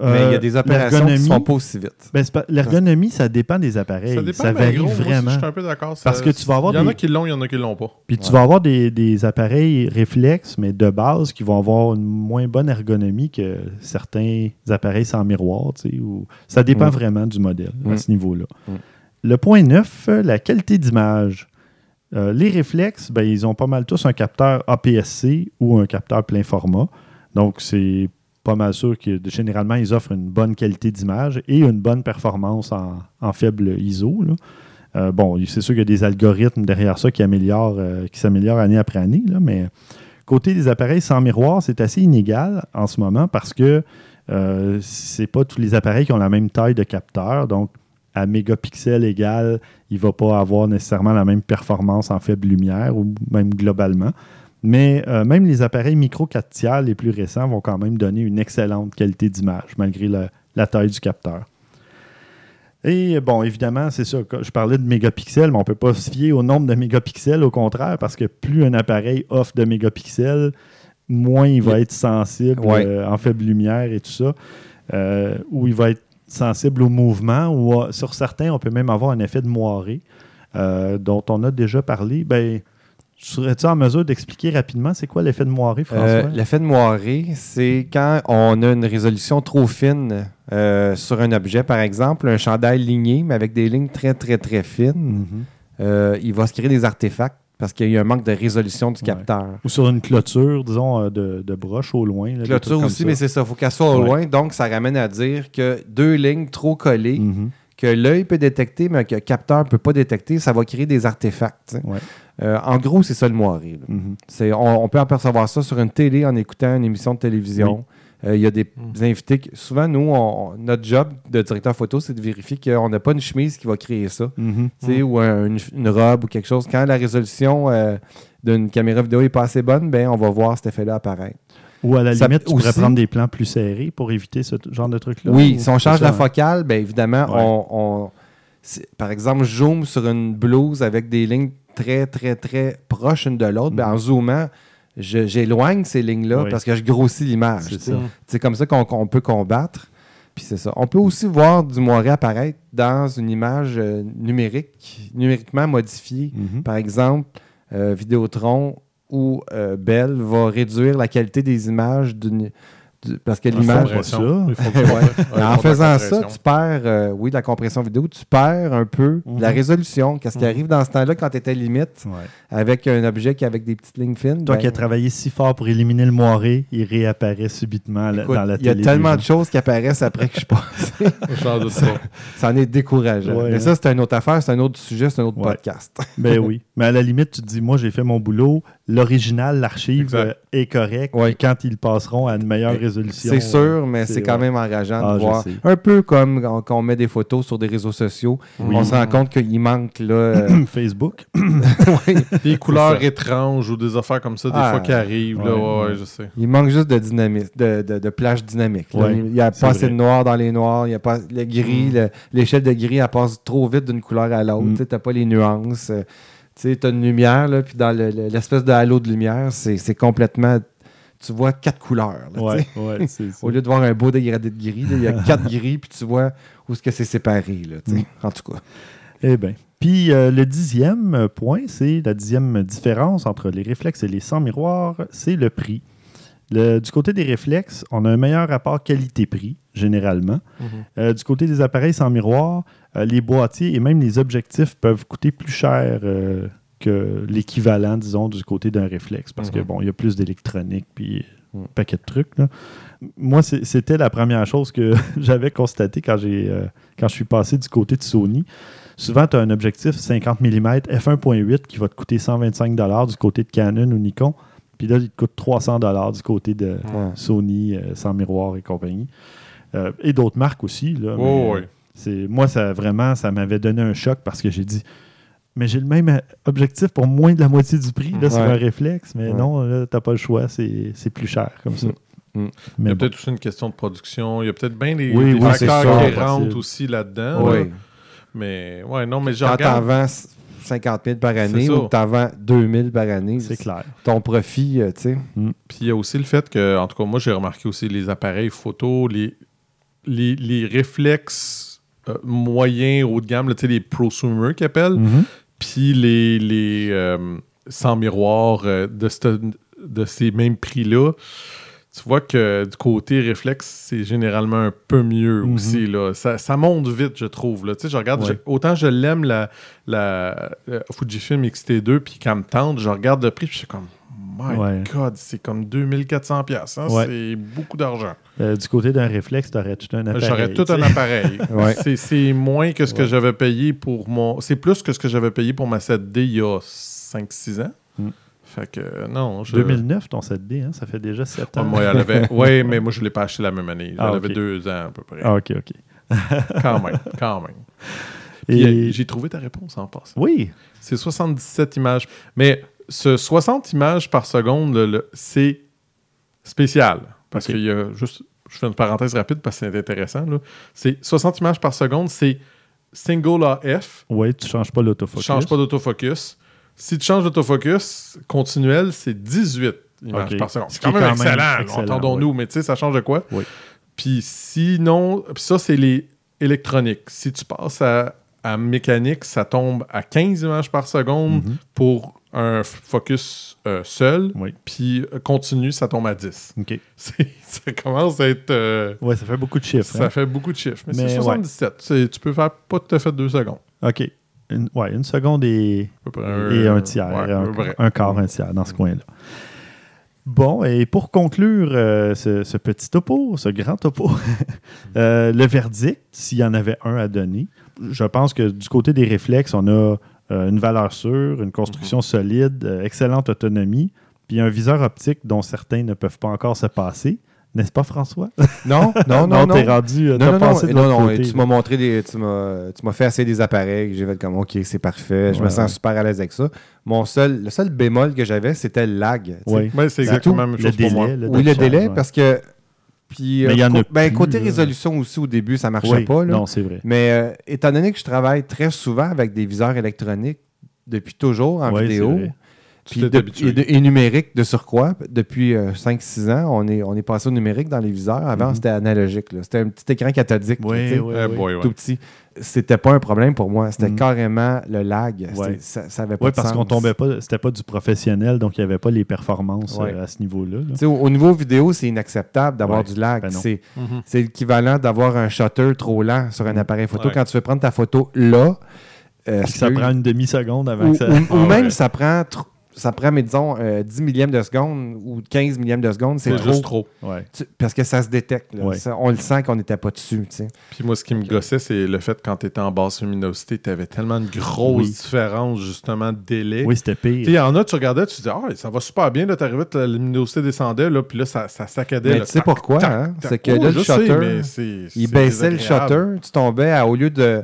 S2: mais il y a des opérations qui se
S1: l'ergonomie-
S2: font pas aussi vite.
S1: ben, pas- L'ergonomie, ça dépend des appareils. Ça,
S3: dépend,
S1: varie
S3: gros, moi aussi,
S1: vraiment.
S3: je suis un peu d'accord.
S1: Parce que tu vas avoir
S3: Il y en
S1: des-
S3: a qui l'ont, il y en a qui l'ont pas.
S1: Puis tu vas avoir des, des appareils réflexes, mais de base, qui vont avoir une moins bonne ergonomie que certains appareils sans miroir. tu sais, ou- Ça dépend
S2: Mm.
S1: vraiment du modèle à
S2: Mm.
S1: ce niveau-là.
S2: Mm.
S1: Le point 9, euh, la qualité d'image. Euh, les réflexes, ben, ils ont pas mal tous un capteur APS-C ou un capteur plein format. Donc, c'est pas mal sûr que généralement, ils offrent une bonne qualité d'image et une bonne performance en, faible ISO. Euh, bon, c'est sûr qu'il y a des algorithmes derrière ça qui euh, s'améliorent année après année, mais côté des appareils sans miroir, c'est assez inégal en ce moment parce que c'est pas tous les appareils qui ont la même taille de capteur. Donc, à mégapixels égal, il ne va pas avoir nécessairement la même performance en faible lumière ou même globalement. Mais euh, même les appareils micro 4 tiers les plus récents vont quand même donner une excellente qualité d'image malgré la, la taille du capteur. Et bon, évidemment, c'est ça. Je parlais de mégapixels, mais on ne peut pas se fier au nombre de mégapixels, au contraire, parce que plus un appareil offre de mégapixels, moins il va être sensible
S2: Ouais.
S1: euh, en faible lumière et tout ça. Euh, ou il va être sensible au mouvement, ou sur certains, on peut même avoir un effet de moiré, euh, dont on a déjà parlé. Ben, serais-tu en mesure d'expliquer rapidement c'est quoi l'effet de moiré, François?
S2: Euh, L'effet de moiré, c'est quand on a une résolution trop fine euh, sur un objet, par exemple, un chandail ligné, mais avec des lignes très, très, très fines,
S1: Mhm.
S2: euh, il va se créer des artefacts parce qu'il y a un manque de résolution du
S1: Ouais.
S2: capteur.
S1: Ou sur une clôture, disons, euh, de, de broche au loin. là,
S2: Clôture aussi,
S1: ça.
S2: mais c'est ça, il faut qu'elle soit au
S1: Ouais.
S2: loin. Donc, ça ramène à dire que deux lignes trop collées,
S1: Mhm.
S2: que l'œil peut détecter, mais que le capteur ne peut pas détecter, ça va créer des artefacts.
S1: Ouais.
S2: Euh, en gros, c'est ça le moiré. C'est- on, on peut apercevoir ça sur une télé en écoutant une émission de télévision. Il y a des
S3: Mm.
S2: invités. qui- souvent, nous, on- notre job de directeur photo, c'est de vérifier qu'on n'a pas une chemise qui va créer ça.
S1: Mhm.
S2: sais, Ou un- une, une robe ou quelque chose. Quand la résolution euh, d'une caméra vidéo n'est pas assez bonne, ben, on va voir cet effet-là apparaître.
S1: Ou à la
S2: Ça-
S1: limite, tu pourrais
S2: aussi-
S1: prendre des plans plus serrés pour éviter ce genre de truc-là.
S2: Oui,
S1: Ou-
S2: si on change la
S1: ça,
S2: focale, ben évidemment,
S1: Ouais.
S2: on, par exemple, je zoome sur une blouse avec des lignes très, très, très proches une de l'autre.
S1: Mhm.
S2: en zoomant, je- j'éloigne ces lignes-là
S1: Oui.
S2: parce que je grossis l'image.
S1: C'est
S2: comme ça qu'on peut combattre. Puis c'est ça. On peut aussi voir du moiré apparaître dans une image euh, numérique, numériquement modifiée.
S1: Mhm.
S2: Par exemple, euh, Vidéotron ou euh, Bell va réduire la qualité des images d'une- du- parce que l'image. Ouais. en faisant ça, tu perds, euh, oui, de la compression vidéo, tu perds un peu de la
S1: Mhm.
S2: résolution. Qu'est-ce qui
S3: Mhm.
S2: arrive dans ce temps-là quand tu étais limite
S1: Ouais.
S2: avec un objet qui avec des petites lignes fines?
S1: Toi
S2: ben,
S1: qui as travaillé si fort pour éliminer le moiré, il réapparaît subitement
S2: écoute,
S1: dans la
S2: il y a
S1: télé.
S2: tellement de choses qui apparaissent après que je passe. Ça en est décourageant.
S1: Ouais,
S2: Mais
S1: hein.
S2: ça, c'est une autre affaire, c'est un autre sujet, c'est un autre
S1: Ouais.
S2: podcast.
S1: Ben oui. Mais à la limite, tu te dis, moi, j'ai fait mon boulot. L'original, l'archive euh, est correct.
S2: Ouais.
S1: Quand ils passeront à une meilleure résolution.
S2: C'est sûr, mais
S1: c'est
S2: quand même enrageant
S1: Ah,
S2: de voir. Un peu comme quand quand on met des photos sur des réseaux sociaux,
S1: Oui.
S2: on se rend compte qu'il manque là. euh,
S1: Facebook.
S3: Des couleurs étranges ou des affaires comme ça, des
S2: Ah,
S3: fois qui arrivent. là,
S1: ouais,
S3: ouais,
S1: ouais.
S3: ouais, je sais.
S2: il manque juste de dynamisme, de, de, de plage dynamique. là. Il n'y a pas assez
S1: vrai.
S2: de noir dans les noirs, il y a pas le gris,
S3: Mm.
S2: le- l'échelle de gris, elle passe trop vite d'une couleur à l'autre.
S1: Mm.
S2: Tu n'as pas les nuances. euh, tu as une lumière, là, puis dans le- le- l'espèce de halo de lumière, c'est complètement. Tu vois quatre couleurs. là,
S1: Ouais.
S2: Au lieu de voir un beau dégradé de gris, il y a quatre gris, puis tu vois où est-ce que c'est séparé. Là.
S1: Mm.
S2: En tout cas.
S1: Eh bien. Puis euh, le dixième point, c'est la dixième différence entre les réflexes et les sans miroirs, c'est le prix. Le- du côté des réflexes, on a un meilleur rapport qualité-prix, généralement. Euh, du côté des appareils sans miroir, les boîtiers et même les objectifs peuvent coûter plus cher euh, que l'équivalent, disons, du côté d'un réflexe. Parce que,
S3: Mhm.
S1: bon, il y a plus d'électronique, puis un
S2: Mhm.
S1: paquet de trucs. là. Moi, c'était la première chose que j'avais constaté quand, j'ai, euh, quand je suis passé du côté de Sony. Souvent, tu as un objectif 50 mm f1.8 qui va te coûter 125 du côté de Canon ou Nikon. Puis là, il te coûte 300 du côté de
S2: Ouais.
S1: Sony, euh, sans miroir et compagnie. Euh, et d'autres marques aussi. Là,
S3: Oh,
S1: euh,
S3: ouais.
S1: C'est, moi, ça vraiment, ça m'avait donné un choc parce que j'ai dit, mais j'ai le même objectif pour moins de la moitié du prix là,
S2: Ouais.
S1: un réflexe. Mais
S2: Ouais.
S1: non, là, t'as pas le choix, c'est, c'est plus cher comme ça.
S2: Mm. Mm.
S3: Il y a
S1: bon.
S3: peut-être aussi une question de production. Il y a peut-être bien des,
S1: Oui,
S3: des
S1: oui, c'est
S3: facteurs qui
S1: possible.
S3: rentrent aussi là-dedans.
S2: Oui.
S3: là. Mais ouais, non, mais
S2: Quand t'en
S3: regarde.
S2: vends s- 50 000 par année
S3: C'est
S2: ou que tu en vends 2 000 par année,
S1: C'est clair.
S2: ton profit, euh, tu sais.
S3: Puis il y a aussi le fait que, en tout cas, moi, j'ai remarqué aussi les appareils photo, les, les, les réflexes euh, moyens, haut de gamme, là, les prosumers qu'ils appellent,
S1: Mhm.
S3: puis les, les euh, sans miroir euh, de, cette- de ces mêmes prix-là. Tu vois que du côté réflexe, c'est généralement un peu mieux
S1: Mhm.
S3: aussi. Là. Ça, ça monte vite, je trouve. Là. Tu sais, Je regarde,
S1: Ouais.
S3: je- autant je l'aime, la, la euh, Fujifilm X-T2, puis qu'elle me tente, je regarde le prix, puis je suis comme, my
S1: Ouais.
S3: God, c'est comme 2400$. piastres, hein,
S1: Ouais.
S3: C'est beaucoup d'argent.
S1: Euh, du côté d'un réflexe, tu aurais tout un appareil.
S3: J'aurais tout un appareil.
S2: Ouais.
S3: C'est- moins que ce que j'avais payé pour mon. C'est plus que ce que j'avais payé pour ma 7D il y a 5-6 ans.
S1: Mm.
S3: Fait que non. Je...
S1: 2009, ton 7D, hein, ça fait déjà 7
S3: Ah,
S1: ans.
S3: Oui, mais moi, je ne l'ai pas acheté la même année.
S1: Ah,
S3: Elle
S1: ok.
S3: avait deux ans à peu près.
S1: Ah, ok, ok.
S3: Quand même, quand même.
S1: Et...
S3: euh, J'ai trouvé ta réponse en passant.
S1: Oui,
S3: C'est 77 images. Mais ce 60 images par seconde, c'est spécial. Parce
S1: Ok.
S3: qu'il y a juste. Je fais une parenthèse rapide parce que c'est intéressant. C'est 60 images par seconde, c'est single AF.
S1: oui, tu changes pas
S3: Tu
S1: l'autofocus.
S3: changes pas d'autofocus. Si tu changes d'autofocus continuel, c'est 18 images par seconde.
S1: Ce
S3: C'est quand même
S1: quand même
S3: excellent, entendons-nous, mais tu sais, ça change de quoi?
S1: Oui.
S3: Puis sinon, puis ça, c'est les électroniques. Si tu passes à, à mécanique, ça tombe à 15 images par seconde
S1: Mhm.
S3: pour un focus euh, seul.
S1: Oui.
S3: Puis euh, continu, ça tombe à 10.
S1: OK.
S3: C'est- ça commence à être... euh,
S1: Ouais, ça fait beaucoup de chiffres.
S3: ça
S1: hein.
S3: fait beaucoup de chiffres. Mais,
S1: Mais
S3: c'est
S1: ouais.
S3: 77. C'est- Tu peux faire pas tout à fait deux secondes.
S1: OK. Une, ouais, une seconde et,
S3: près
S1: et un tiers.
S3: ouais,
S1: un, un quart, un tiers dans ce coin-là. Bon, et pour conclure euh, ce, ce petit topo, ce grand topo, le verdict, s'il y en avait un à donner, je pense que du côté des réflexes, on a une valeur sûre, une construction solide, euh, excellente autonomie, puis un viseur optique dont certains ne peuvent pas encore se passer. N'est-ce pas, François?
S2: Non, non, non, non.
S1: t'es rendu, euh,
S2: Non,
S1: t'as
S2: non, non,
S1: de
S2: non,
S1: l'autre
S2: non,
S1: côté,
S2: tu m'as montré des. Tu m'as tu m'as fait assez des appareils. J'ai fait comme, OK, c'est parfait. Je
S1: Ouais,
S2: me sens
S1: ouais.
S2: super à l'aise avec ça. Mon seul, le seul bémol que j'avais, c'était le lag.
S1: Ouais.
S3: Ouais, c'est exactement la même
S1: Le
S3: chose pour moi.
S1: délai, là,
S2: Oui, le délai,
S1: ouais.
S2: parce que. Puis,
S1: Mais
S2: euh,
S1: il y en a
S2: ben,
S1: plus,
S2: côté
S1: là.
S2: résolution aussi, au début, ça marchait
S1: Oui,
S2: pas. Là.
S1: non, c'est vrai.
S2: Mais euh, étant donné que je travaille très souvent avec des viseurs électroniques depuis toujours en vidéo, puis de-
S3: habitué.
S2: et, de- et numérique de surcroît, depuis 5-6 ans, on est, on est passé au numérique dans les viseurs. Avant,
S1: Mhm.
S2: c'était analogique. là. C'était un petit écran cathodique.
S1: Oui, oui, oui.
S3: boy, ouais.
S2: tout petit. C'était pas un problème pour moi. C'était
S1: Mhm.
S2: carrément le lag.
S1: Ouais.
S2: Ça, ça avait pas
S1: Oui,
S2: de
S1: parce qu'on tombait pas, c'était pas du professionnel, donc il n'y avait pas les performances
S2: Ouais.
S1: euh, à ce niveau-là. là.
S2: Tu sais, Au, au niveau vidéo, c'est inacceptable d'avoir
S1: Ouais.
S2: du lag.
S1: Ben
S2: c'est
S3: Mhm.
S2: c'est l'équivalent d'avoir un shutter trop lent sur un appareil photo.
S3: Ouais.
S2: Quand tu veux prendre ta photo là, euh,
S1: ça prend une demi-seconde avant
S2: ou,
S1: que ça.
S2: ou- ou
S3: Ah
S2: même
S3: ouais.
S2: ça prend tr- ça prend, mais disons, euh, 10 millièmes de seconde ou 15 millièmes de seconde, c'est trop.
S3: juste trop.
S1: Ouais.
S2: Tu- parce que ça se détecte. là.
S1: Ouais.
S2: Ça- on le sent qu'on n'était pas dessus. tu sais.
S3: Puis moi, ce qui me gossait, c'est le fait que quand tu étais en basse luminosité, tu avais tellement de grosses
S1: Oui.
S3: différences, justement, de délai.
S1: Oui, c'était pire.
S3: Il y en a, tu regardais, tu te disais, ah, ça va super bien, là, t'arrivais, la luminosité descendait, là, puis là, ça, ça saccadait.
S2: Mais
S3: là,
S2: tu sais
S3: tac,
S2: pourquoi,
S3: tac,
S2: hein? C'est que
S3: Oh,
S2: là, le
S3: je sais,
S2: shutter, Il baissait le shutter, tu tombais à, au lieu de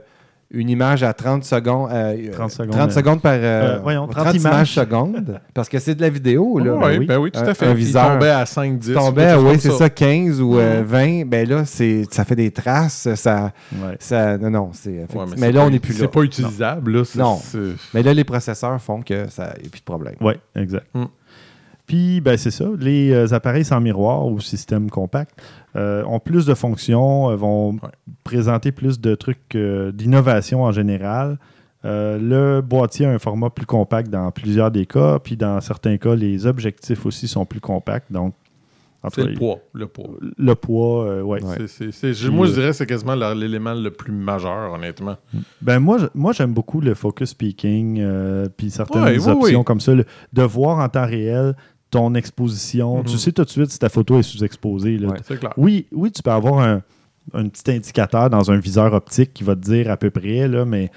S2: une image à 30 secondes, euh,
S1: 30 secondes,
S2: 30
S1: euh,
S2: secondes par euh,
S1: euh, voyons, 30
S2: 30 images
S1: images.
S2: secondes, parce que c'est de la vidéo. Là.
S1: Ben
S3: oui, ben oui, tout
S2: Un-
S3: à fait.
S2: un viseur.
S3: tombait à 5, 10.
S2: Tu tombais,
S3: quelque chose
S2: oui, c'est ça. 15 ou euh, 20, ben là, c'est, ça fait des traces. Ça,
S1: Ouais.
S2: ça, non, non, c'est.
S3: Ouais, mais
S2: là,
S3: pas-
S2: on n'est plus là.
S3: C'est pas utilisable, là. c'est-
S2: Non. Mais là, les processeurs font que ça n'y a plus de problème.
S1: Oui, exact.
S3: Mm.
S1: Puis, ben, c'est ça. Les euh, appareils sans miroir ou système compact euh, ont plus de fonctions, euh, vont
S3: Ouais.
S1: présenter plus de trucs euh, d'innovation en général. Euh, le boîtier a un format plus compact dans plusieurs des cas, puis dans certains cas, les objectifs aussi sont plus compacts. Donc,
S3: C'est le poids. Le poids.
S1: le poids, euh, ouais.
S3: C'est- c'est- c'est- je-
S1: Puis,
S3: moi, je dirais que c'est quasiment l'élément le plus majeur, honnêtement.
S1: Ben moi, moi j'aime beaucoup le focus speaking, euh, puis certaines
S3: Ouais, oui,
S1: options
S3: oui.
S1: comme ça, le- de voir en temps réel ton exposition.
S3: Mhm.
S1: Tu sais tout de suite si ta photo est sous-exposée.
S2: Ouais.
S1: Oui, oui, tu peux avoir un, un petit indicateur dans un viseur optique qui va te dire à peu près, là, mais...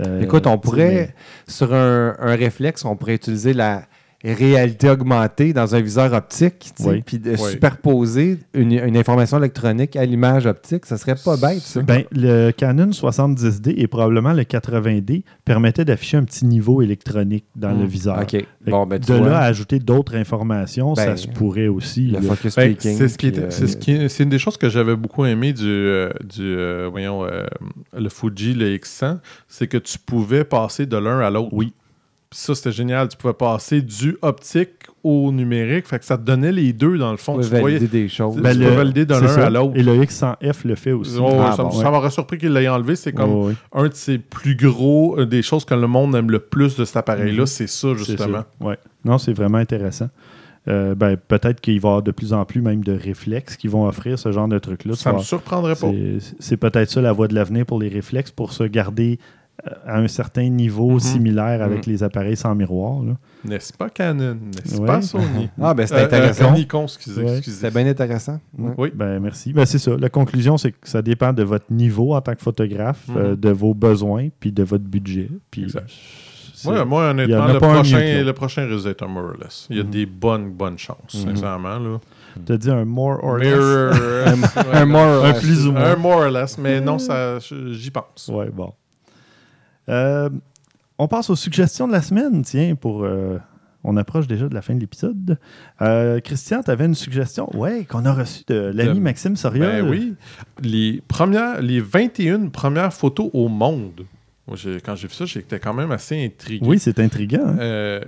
S1: euh,
S2: Écoute, on pourrait, sur un, un réflexe, on pourrait utiliser la, réalité augmentée dans un viseur optique,
S1: Oui.
S2: puis de
S3: Oui.
S2: superposer une, une information électronique à l'image optique, ça serait pas bête, ça.
S1: Ben, le Canon 70D et probablement le 80D permettaient d'afficher un petit niveau électronique dans le viseur.
S2: OK.
S1: Fait
S2: Bon, ben,
S1: de
S2: vois,
S1: là à ajouter d'autres informations,
S2: Ben,
S1: ça se pourrait aussi.
S2: le focus
S3: Ben,
S2: speaking.
S3: c'est ce qui
S2: euh,
S3: c'est ce qui- c'est une des choses que j'avais beaucoup aimé du, euh, du euh, voyons, euh, le Fuji, le X100, c'est que tu pouvais passer de l'un à l'autre.
S1: Oui.
S3: Puis ça, c'était génial. Tu pouvais passer du optique au numérique. Fait que ça te donnait les deux, dans le fond.
S2: tu
S3: Tu voyais,
S2: valider des choses.
S3: Ben, tu peux valider de
S1: c'est
S3: l'un
S1: ça.
S3: à l'autre.
S1: Et le X100F le fait aussi.
S3: Oh,
S2: Ah,
S3: ça
S2: bon,
S3: ça m'aurait surpris qu'il l'ait enlevé. C'est comme
S1: Oh, oui.
S3: un de ses plus gros, euh, des choses que le monde aime le plus de cet appareil-là,
S1: Mhm.
S3: c'est ça, justement.
S1: ça. Ouais. Non, c'est vraiment intéressant. Euh, ben, peut-être qu'il va y avoir de plus en plus même de réflexes qui vont offrir ce genre de truc-là.
S3: Ça
S1: Tu
S3: me surprendrait pas.
S1: C'est peut-être ça la voie de l'avenir pour les réflexes, pour se garder à un certain niveau
S3: Mhm.
S1: similaire avec
S3: Mhm.
S1: les appareils sans miroir.
S3: N'est-ce pas Canon? N'est-ce
S1: Ouais.
S3: pas Sony?
S2: Ah, ben c'est
S3: Euh, euh,
S2: intéressant.
S3: Nikon, excusez.
S1: Ouais.
S3: excusez.
S2: C'était bien intéressant. Ouais.
S3: Oui.
S1: Ben, merci. Ben, c'est ça. La conclusion, c'est que ça dépend de votre niveau en tant que photographe,
S3: Mhm.
S1: euh, de vos besoins, puis de votre budget. Puis,
S3: Exact.
S1: c'est-
S3: Ouais, moi,
S1: en
S3: honnêtement, le prochain, le prochain risque d'être un mirrorless. Il y a des bonnes, bonnes chances, sincèrement. Là.
S1: T'as dit un more or less.
S3: Mirror-
S2: Un more or
S1: Un
S2: less.
S1: plus ou moins.
S3: Un more or less, mais non, ça, j'y pense.
S1: Ouais, bon. Euh, on passe aux suggestions de la semaine, tiens, pour. euh, on approche déjà de la fin de l'épisode. Euh, Christian, tu avais une suggestion, ouais, qu'on a reçue de l'ami Maxime Soriol.
S3: Ben oui. Les, premières, les 21 premières photos au monde. Moi, quand j'ai vu ça, j'étais quand même assez intrigué.
S1: Oui, c'est intriguant. hein?
S3: Euh,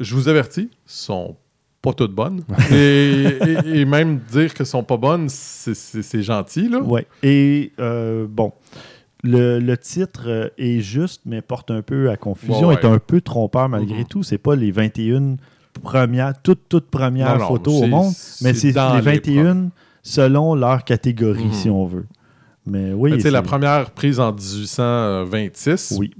S3: je vous avertis, sont pas toutes bonnes. et, et- et même dire qu'elles sont pas bonnes, c'est- gentil. Là.
S1: Ouais. Et euh, bon, le, le titre euh, est juste, mais porte un peu à confusion,
S3: Ouais,
S1: est un peu trompeur malgré
S3: Mhm.
S1: tout. C'est pas les 21 premières, toutes, toutes premières
S3: Non,
S1: photos au monde, mais c'est les
S3: les
S1: 21 selon leur catégorie,
S3: Mhm.
S1: si on veut. Mais oui,
S3: la première prise en 1826.
S1: Oui.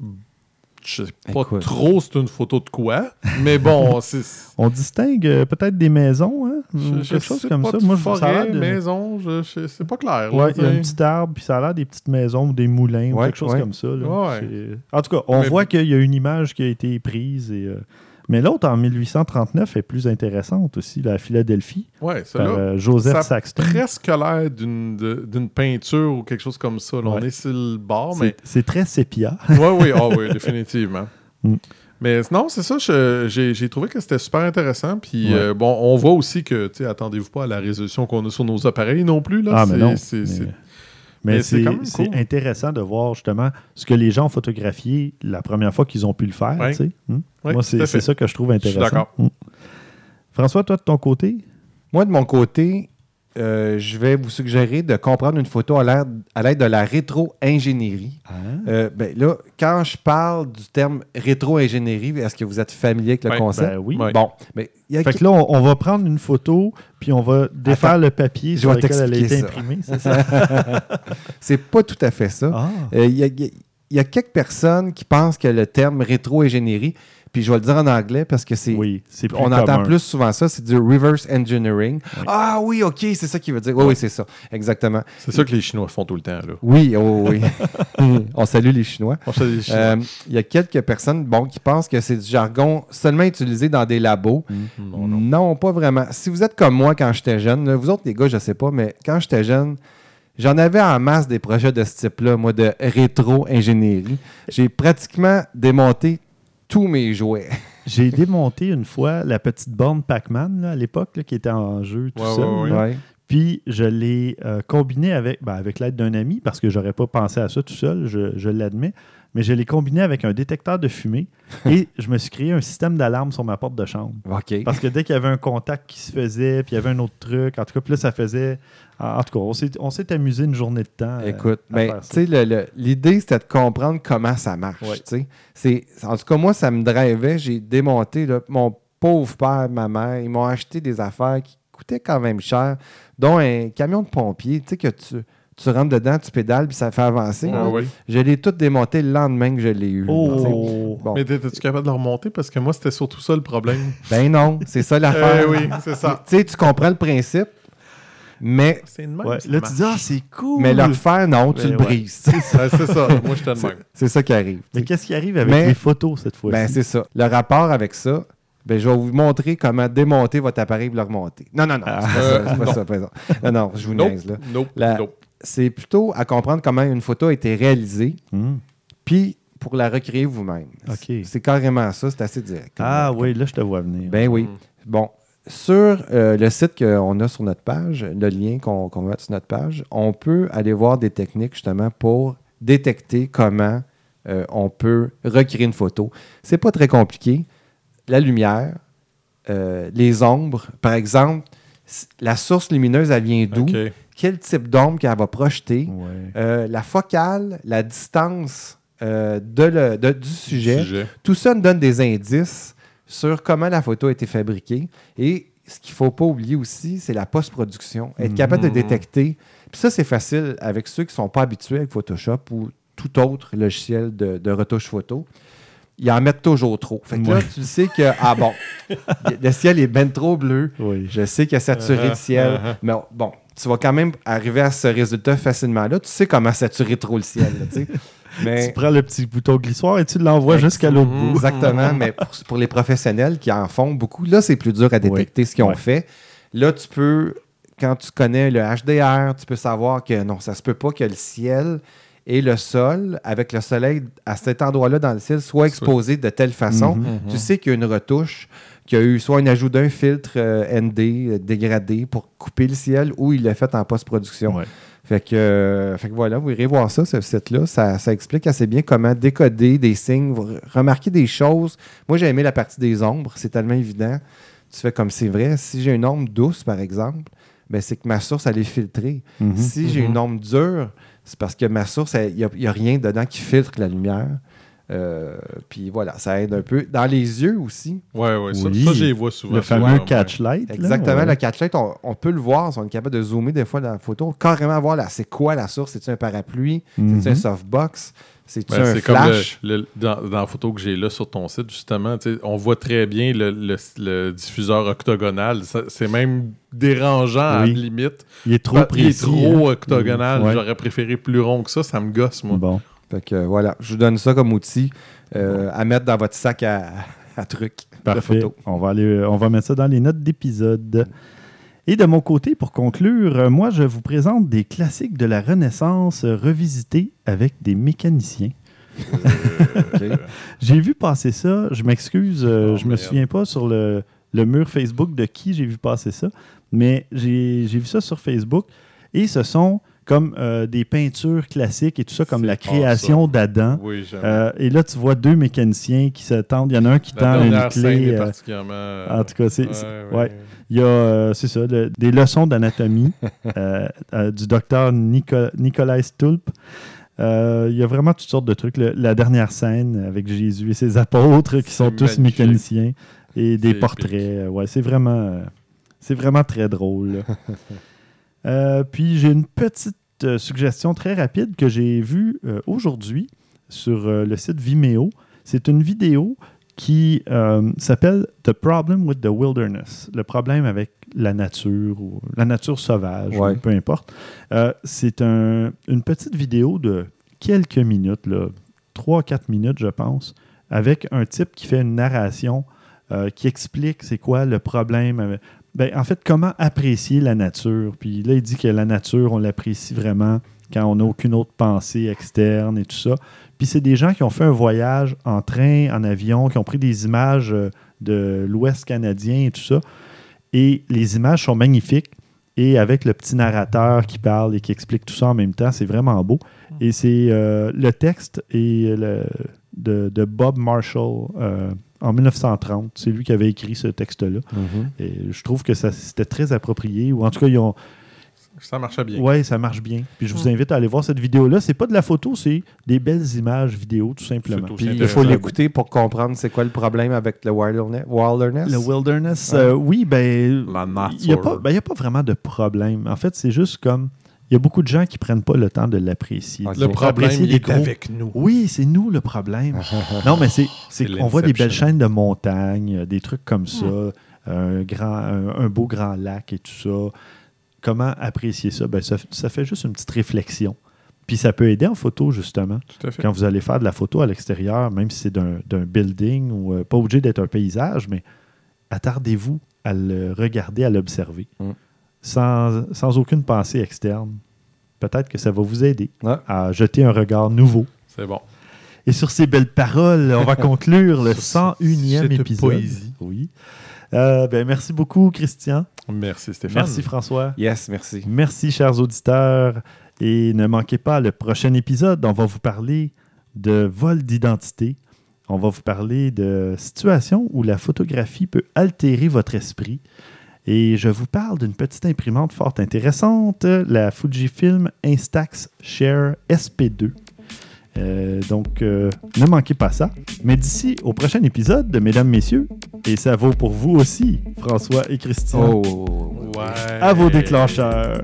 S3: Je sais pas
S2: Écoute.
S3: trop c'est une photo de quoi, mais bon, c'est.
S1: On distingue euh, peut-être des maisons, hein?
S3: je- je
S1: quelque chose
S3: sais
S1: comme
S3: pas,
S1: ça. Moi, je ça a
S3: forêt,
S1: de-
S3: maison, je, je- c'est pas clair.
S1: Ouais, il y a un petit arbre, puis ça a l'air des petites maisons ou des moulins ou quelque chose
S2: ouais.
S1: comme ça. là. En tout cas, on
S3: Mais-
S1: voit qu'il y a une image qui a été prise. Et, euh, Mais l'autre, en 1839, est plus intéressante aussi, la Philadelphie,
S3: Ouais,
S1: par
S3: celle-là.
S1: euh, Joseph
S3: ça
S1: Saxton.
S3: presque l'air d'une peinture ou quelque chose comme ça. là. On
S1: Ouais.
S3: est sur le bord, mais.
S1: C'est très sépia.
S3: Oui, oui, ah oui, définitivement.
S1: Mm.
S3: Mais non, c'est ça, j'ai trouvé que c'était super intéressant. Puis
S1: Ouais.
S3: euh, bon, on voit aussi que, tu sais, attendez-vous pas à la résolution qu'on a sur nos appareils non plus. Là.
S1: Ah, mais non. Mais, mais
S3: mais c'est cool.
S1: intéressant de voir justement ce que les gens ont photographié la première fois qu'ils ont pu le faire.
S3: Ouais.
S1: tu sais.
S3: Ouais,
S1: Moi, c'est ça que je trouve
S3: suis
S1: intéressant.
S3: d'accord.
S1: Hmm. François, toi, de ton côté,
S2: Moi, de mon côté, euh, je vais vous suggérer de comprendre une photo à l'aide de la rétro-ingénierie. Euh, ben là, quand je parle du terme rétro-ingénierie, est-ce que vous êtes familier avec le concept?
S1: ben oui.
S2: Bon, mais y a
S1: Fait que là, on, on va prendre une photo, puis on va défaire
S2: Attends,
S1: le papier
S2: je
S1: sur
S2: vais
S1: lequel elle a
S2: t'expliquer
S1: été
S2: ça.
S1: imprimée, c'est ça?
S2: c'est pas tout à fait ça.
S1: Ah.
S2: Euh, y, y il y a quelques personnes qui pensent que le terme rétro-ingénierie, puis je vais le dire en anglais parce que c'est.
S1: Oui, c'est plus
S2: On entend plus souvent ça, c'est du reverse engineering.
S1: Oui.
S2: Ah oui, ok, c'est ça qu'il veut dire. Oui, oui, c'est ça. Exactement.
S3: C'est ça que les Chinois font tout le temps. Là.
S2: Oui, oh, oui. On salue les Chinois.
S3: On fait des Chinois.
S2: Euh, Il y a quelques personnes bon, qui pensent que c'est du jargon seulement utilisé dans des labos.
S3: Non,
S2: Non,
S3: non.
S2: pas vraiment. Si vous êtes comme moi quand j'étais jeune, là, vous autres les gars, je sais pas, mais quand j'étais jeune, j'en avais en masse des projets de ce type-là, moi, de rétro-ingénierie. J'ai pratiquement démonté tous mes jouets.
S1: J'ai démonté une fois la petite borne Pac-Man là, à l'époque, là, qui était en jeu tout
S3: Ouais,
S1: seul.
S3: ouais, ouais.
S1: Puis je l'ai euh, combiné avec, ben, avec l'aide d'un ami, parce que j'aurais pas pensé à ça tout seul, je, je l'admets. Mais je l'ai combiné avec un détecteur de fumée et je me suis créé un système d'alarme sur ma porte de chambre.
S2: OK.
S1: Parce que dès qu'il y avait un contact qui se faisait, puis il y avait un autre truc, en tout cas, puis là, ça faisait. En tout cas, on s'est- amusé une journée de temps. euh,
S2: Écoute,
S1: à
S2: ben, tu sais, l'idée, c'était de comprendre comment ça marche.
S1: Ouais.
S2: C'est, en tout cas, moi, ça me drivait. J'ai démonté là, mon pauvre père, ma mère. Ils m'ont acheté des affaires qui coûtaient quand même cher, dont un camion de pompier, tu sais, que tu, tu rentres dedans, tu pédales, puis ça fait avancer.
S3: Ouais.
S2: Je l'ai tout démonté le lendemain que je l'ai eu.
S1: Oh!
S2: Bon.
S3: Mais étais-tu capable de le remonter? Parce que moi, c'était surtout ça le problème.
S2: Ben non, c'est ça l'affaire.
S3: Eh oui, c'est ça.
S2: Tu sais, tu comprends le principe, mais,
S3: C'est une même.
S1: Ouais,
S3: ça
S1: Là, tu dis, ah, c'est cool!
S2: mais le refaire, non, tu
S1: Ben
S2: le
S1: ouais.
S2: brises.
S3: Ouais, c'est ça. Moi, de
S2: C'est-
S3: même.
S2: C'est ça qui arrive.
S1: Mais qu'est-ce qui arrive avec
S2: Mais-
S1: les photos cette fois-ci?
S2: Ben, c'est ça. Le rapport avec ça, Ben, je vais vous montrer comment démonter votre appareil pour le remonter. Non, non, non.
S1: Ah.
S2: C'est pas, ça, pas
S3: Euh,
S2: ça, pas ça. Non, non, je vous
S3: Nope,
S2: niaise, là.
S3: nope,
S2: La-
S3: nope.
S2: C'est plutôt à comprendre comment une photo a été réalisée,
S1: Hum.
S2: puis pour la recréer vous-même. C'est- carrément ça, c'est assez direct.
S1: Ah oui, là, je te vois venir.
S2: Ben oui.
S3: Mm.
S2: Bon, sur euh, le site qu'on a sur notre page, le lien qu'on qu'on va mettre sur notre page, on peut aller voir des techniques justement pour détecter comment euh, on peut recréer une photo. C'est pas très compliqué. La lumière, euh, les ombres, par exemple, la source lumineuse, elle vient d'où? Quel type d'ombre qu'elle va projeter?
S1: Ouais.
S2: Euh, la focale, la distance euh, de le- de- du sujet.
S3: Sujet.
S2: Tout ça nous donne des indices sur comment la photo a été fabriquée. Et ce qu'il ne faut pas oublier aussi, c'est la post-production. Être capable de
S3: Mhm.
S2: détecter. Puis ça, c'est facile avec ceux qui ne sont pas habitués avec Photoshop ou tout autre logiciel de, de retouche photo. Ils en mettent toujours trop. Fait que là, tu sais que, ah bon, le ciel est ben trop bleu.
S1: Oui.
S2: Je sais qu'il a saturé le ciel.
S3: uh-huh.
S2: Mais bon, tu vas quand même arriver à ce résultat facilement là. Tu sais comment saturer trop le ciel. là, tu sais. Mais
S1: Tu prends le petit bouton glissoir et tu l'envoies jusqu'à l'autre bout.
S2: Exactement, mais pour, pour les professionnels qui en font beaucoup, là, c'est plus dur à détecter ce qu'ils ont
S1: Ouais.
S2: fait. Là, tu peux, quand tu connais le HDR, tu peux savoir que non, ça se peut pas que le ciel et le sol, avec le soleil à cet endroit-là dans le ciel, soient exposés de telle façon.
S1: Mhm.
S2: Tu sais qu'il y a une retouche, qu'il y a eu soit un ajout d'un filtre euh, ND euh, dégradé pour couper le ciel ou il l'a fait en post-production.
S1: Ouais.
S2: Fait que, euh, fait que voilà, vous irez voir ça, ce site-là. Ça, ça explique assez bien comment décoder des signes, remarquer des choses. Moi, j'ai aimé la partie des ombres, c'est tellement évident. Tu fais comme c'est vrai. Si j'ai une ombre douce, par exemple, ben, c'est que ma source, elle est filtrée.
S1: Mhm.
S2: Si j'ai
S3: Mhm.
S2: une ombre dure, c'est parce que ma source, il n'y a, rien dedans qui filtre la lumière. Euh, puis voilà, ça aide un peu. Dans les yeux aussi,
S3: Ouais, ouais, ça,
S1: Oui.
S3: ça, je les vois souvent.
S1: Le
S3: ça,
S1: fameux catchlight.
S2: Exactement,
S1: ouais.
S2: le catchlight, on, on peut le voir, si on est capable de zoomer des fois dans la photo, carrément voir là, c'est quoi la source, c'est-tu un parapluie, c'est-tu un
S1: Mhm.
S2: softbox,
S3: Ben,
S2: un
S3: c'est comme le,
S2: flash?
S3: le- dans, dans la photo que j'ai là sur ton site, justement, on voit très bien le, le- diffuseur octogonal. C'est même dérangeant à la limite.
S1: Il est trop
S3: Bah, Il est
S1: précis.
S3: trop
S1: hein.
S3: octogonal. J'aurais préféré plus rond que ça. Ça me gosse, moi.
S1: Bon.
S2: Fait que euh, voilà, je vous donne ça comme outil euh, à mettre dans votre sac à, à trucs de
S1: Parfait.
S2: photos.
S1: On va, aller, on va mettre ça dans les notes d'épisode. Et de mon côté, pour conclure, euh, moi, je vous présente des classiques de la Renaissance euh, revisités avec des mécaniciens.
S2: OK.
S1: J'ai vu passer ça, je m'excuse, euh,
S3: Oh,
S1: je me
S3: merde.
S1: souviens pas sur le, le mur Facebook de qui j'ai vu passer ça, mais j'ai j'ai vu ça sur Facebook et ce sont comme euh, des peintures classiques et tout ça, comme la création d'Adam.
S3: Oui.
S1: Euh, et là, tu vois deux mécaniciens qui se tendent. Il y en a un qui
S3: la
S1: tend une clé.
S3: est
S1: euh,
S3: particulièrement.
S1: en tout cas, c'est-
S3: ouais.
S1: Il y a, c'est ça, le- des leçons d'anatomie du docteur Nico- Nicolas Stulp. Euh, il y a vraiment toutes sortes de trucs. Le- la dernière scène avec Jésus et ses apôtres qui sont tous mécaniciens et des portraits. Ouais, c'est vraiment, c'est vraiment très drôle. Euh, puis j'ai une petite euh, suggestion très rapide que j'ai vue euh, aujourd'hui sur euh, le site Vimeo. C'est une vidéo qui s'appelle The Problem with the Wilderness, le problème avec la nature ou la nature sauvage,
S2: Ouais.
S1: ou peu importe. C'est un- une petite vidéo de quelques minutes, là, 3-4 minutes, je pense, avec un type qui fait une narration euh, qui explique c'est quoi le problème. Ben, en fait, comment apprécier la nature? Puis là, il dit que la nature, on l'apprécie vraiment quand on n'a aucune autre pensée externe et tout ça. Puis c'est des gens qui ont fait un voyage en train, en avion, qui ont pris des images euh, de l'Ouest canadien et tout ça. Et les images sont magnifiques. Et avec le petit narrateur qui parle et qui explique tout ça en même temps, c'est vraiment beau. Et c'est euh, le texte le- de, de Bob Marshall euh, en 1930. C'est lui qui avait écrit ce texte-là.
S2: Mhm.
S1: Et je trouve que ça c'était très approprié. Ou en tout cas, ils ont,
S3: Ça marchait bien.
S1: Ouais, ça marche bien. Puis je vous invite à aller voir cette vidéo-là. C'est pas de la photo, c'est des belles images vidéo, tout simplement. Puis
S2: Il faut l'écouter pour comprendre c'est quoi le problème avec le wilderness. wilderness.
S1: le wilderness,
S2: Ouais.
S1: euh, oui, ben,
S3: La
S1: il n'y a, ben, il y a pas vraiment de problème. En fait, c'est juste comme, il y a beaucoup de gens qui prennent pas le temps de l'apprécier.
S3: Le problème, il est avec nous.
S1: Oui, c'est nous le problème. non, mais c'est, qu'on voit des belles chaînes de montagnes, des trucs comme ça, un, grand, un, un beau grand lac et tout ça. Comment apprécier ça? Ben, ça? Ça fait juste une petite réflexion. Puis ça peut aider en photo, justement.
S3: Tout à fait.
S1: Quand vous allez faire de la photo à l'extérieur, même si c'est d'un, d'un building ou euh, pas obligé d'être un paysage, mais attardez-vous à le regarder, à l'observer,
S2: Mm.
S1: Sans, sans aucune pensée externe. Peut-être que ça va vous aider
S2: Ouais.
S1: à jeter un regard nouveau.
S3: C'est bon.
S1: Et sur ces belles paroles, on va conclure le
S3: Sur
S1: 101e
S3: cette
S1: épisode.
S3: poésie.
S1: Oui. Euh, ben, merci beaucoup, Christian.
S3: Merci Stéphane.
S1: Merci, François.
S2: Yes, merci.
S1: Merci, chers auditeurs. Et ne manquez pas le prochain épisode. On va vous parler de vol d'identité. On va vous parler de situations où la photographie peut altérer votre esprit. Et je vous parle d'une petite imprimante fort intéressante, la Fujifilm Instax Share SP2. Euh, donc, euh, ne manquez pas ça. Mais d'ici au prochain épisode, mesdames, messieurs, et ça vaut pour vous aussi, François et Christian,
S2: Oh.
S3: Ouais.
S1: à vos déclencheurs.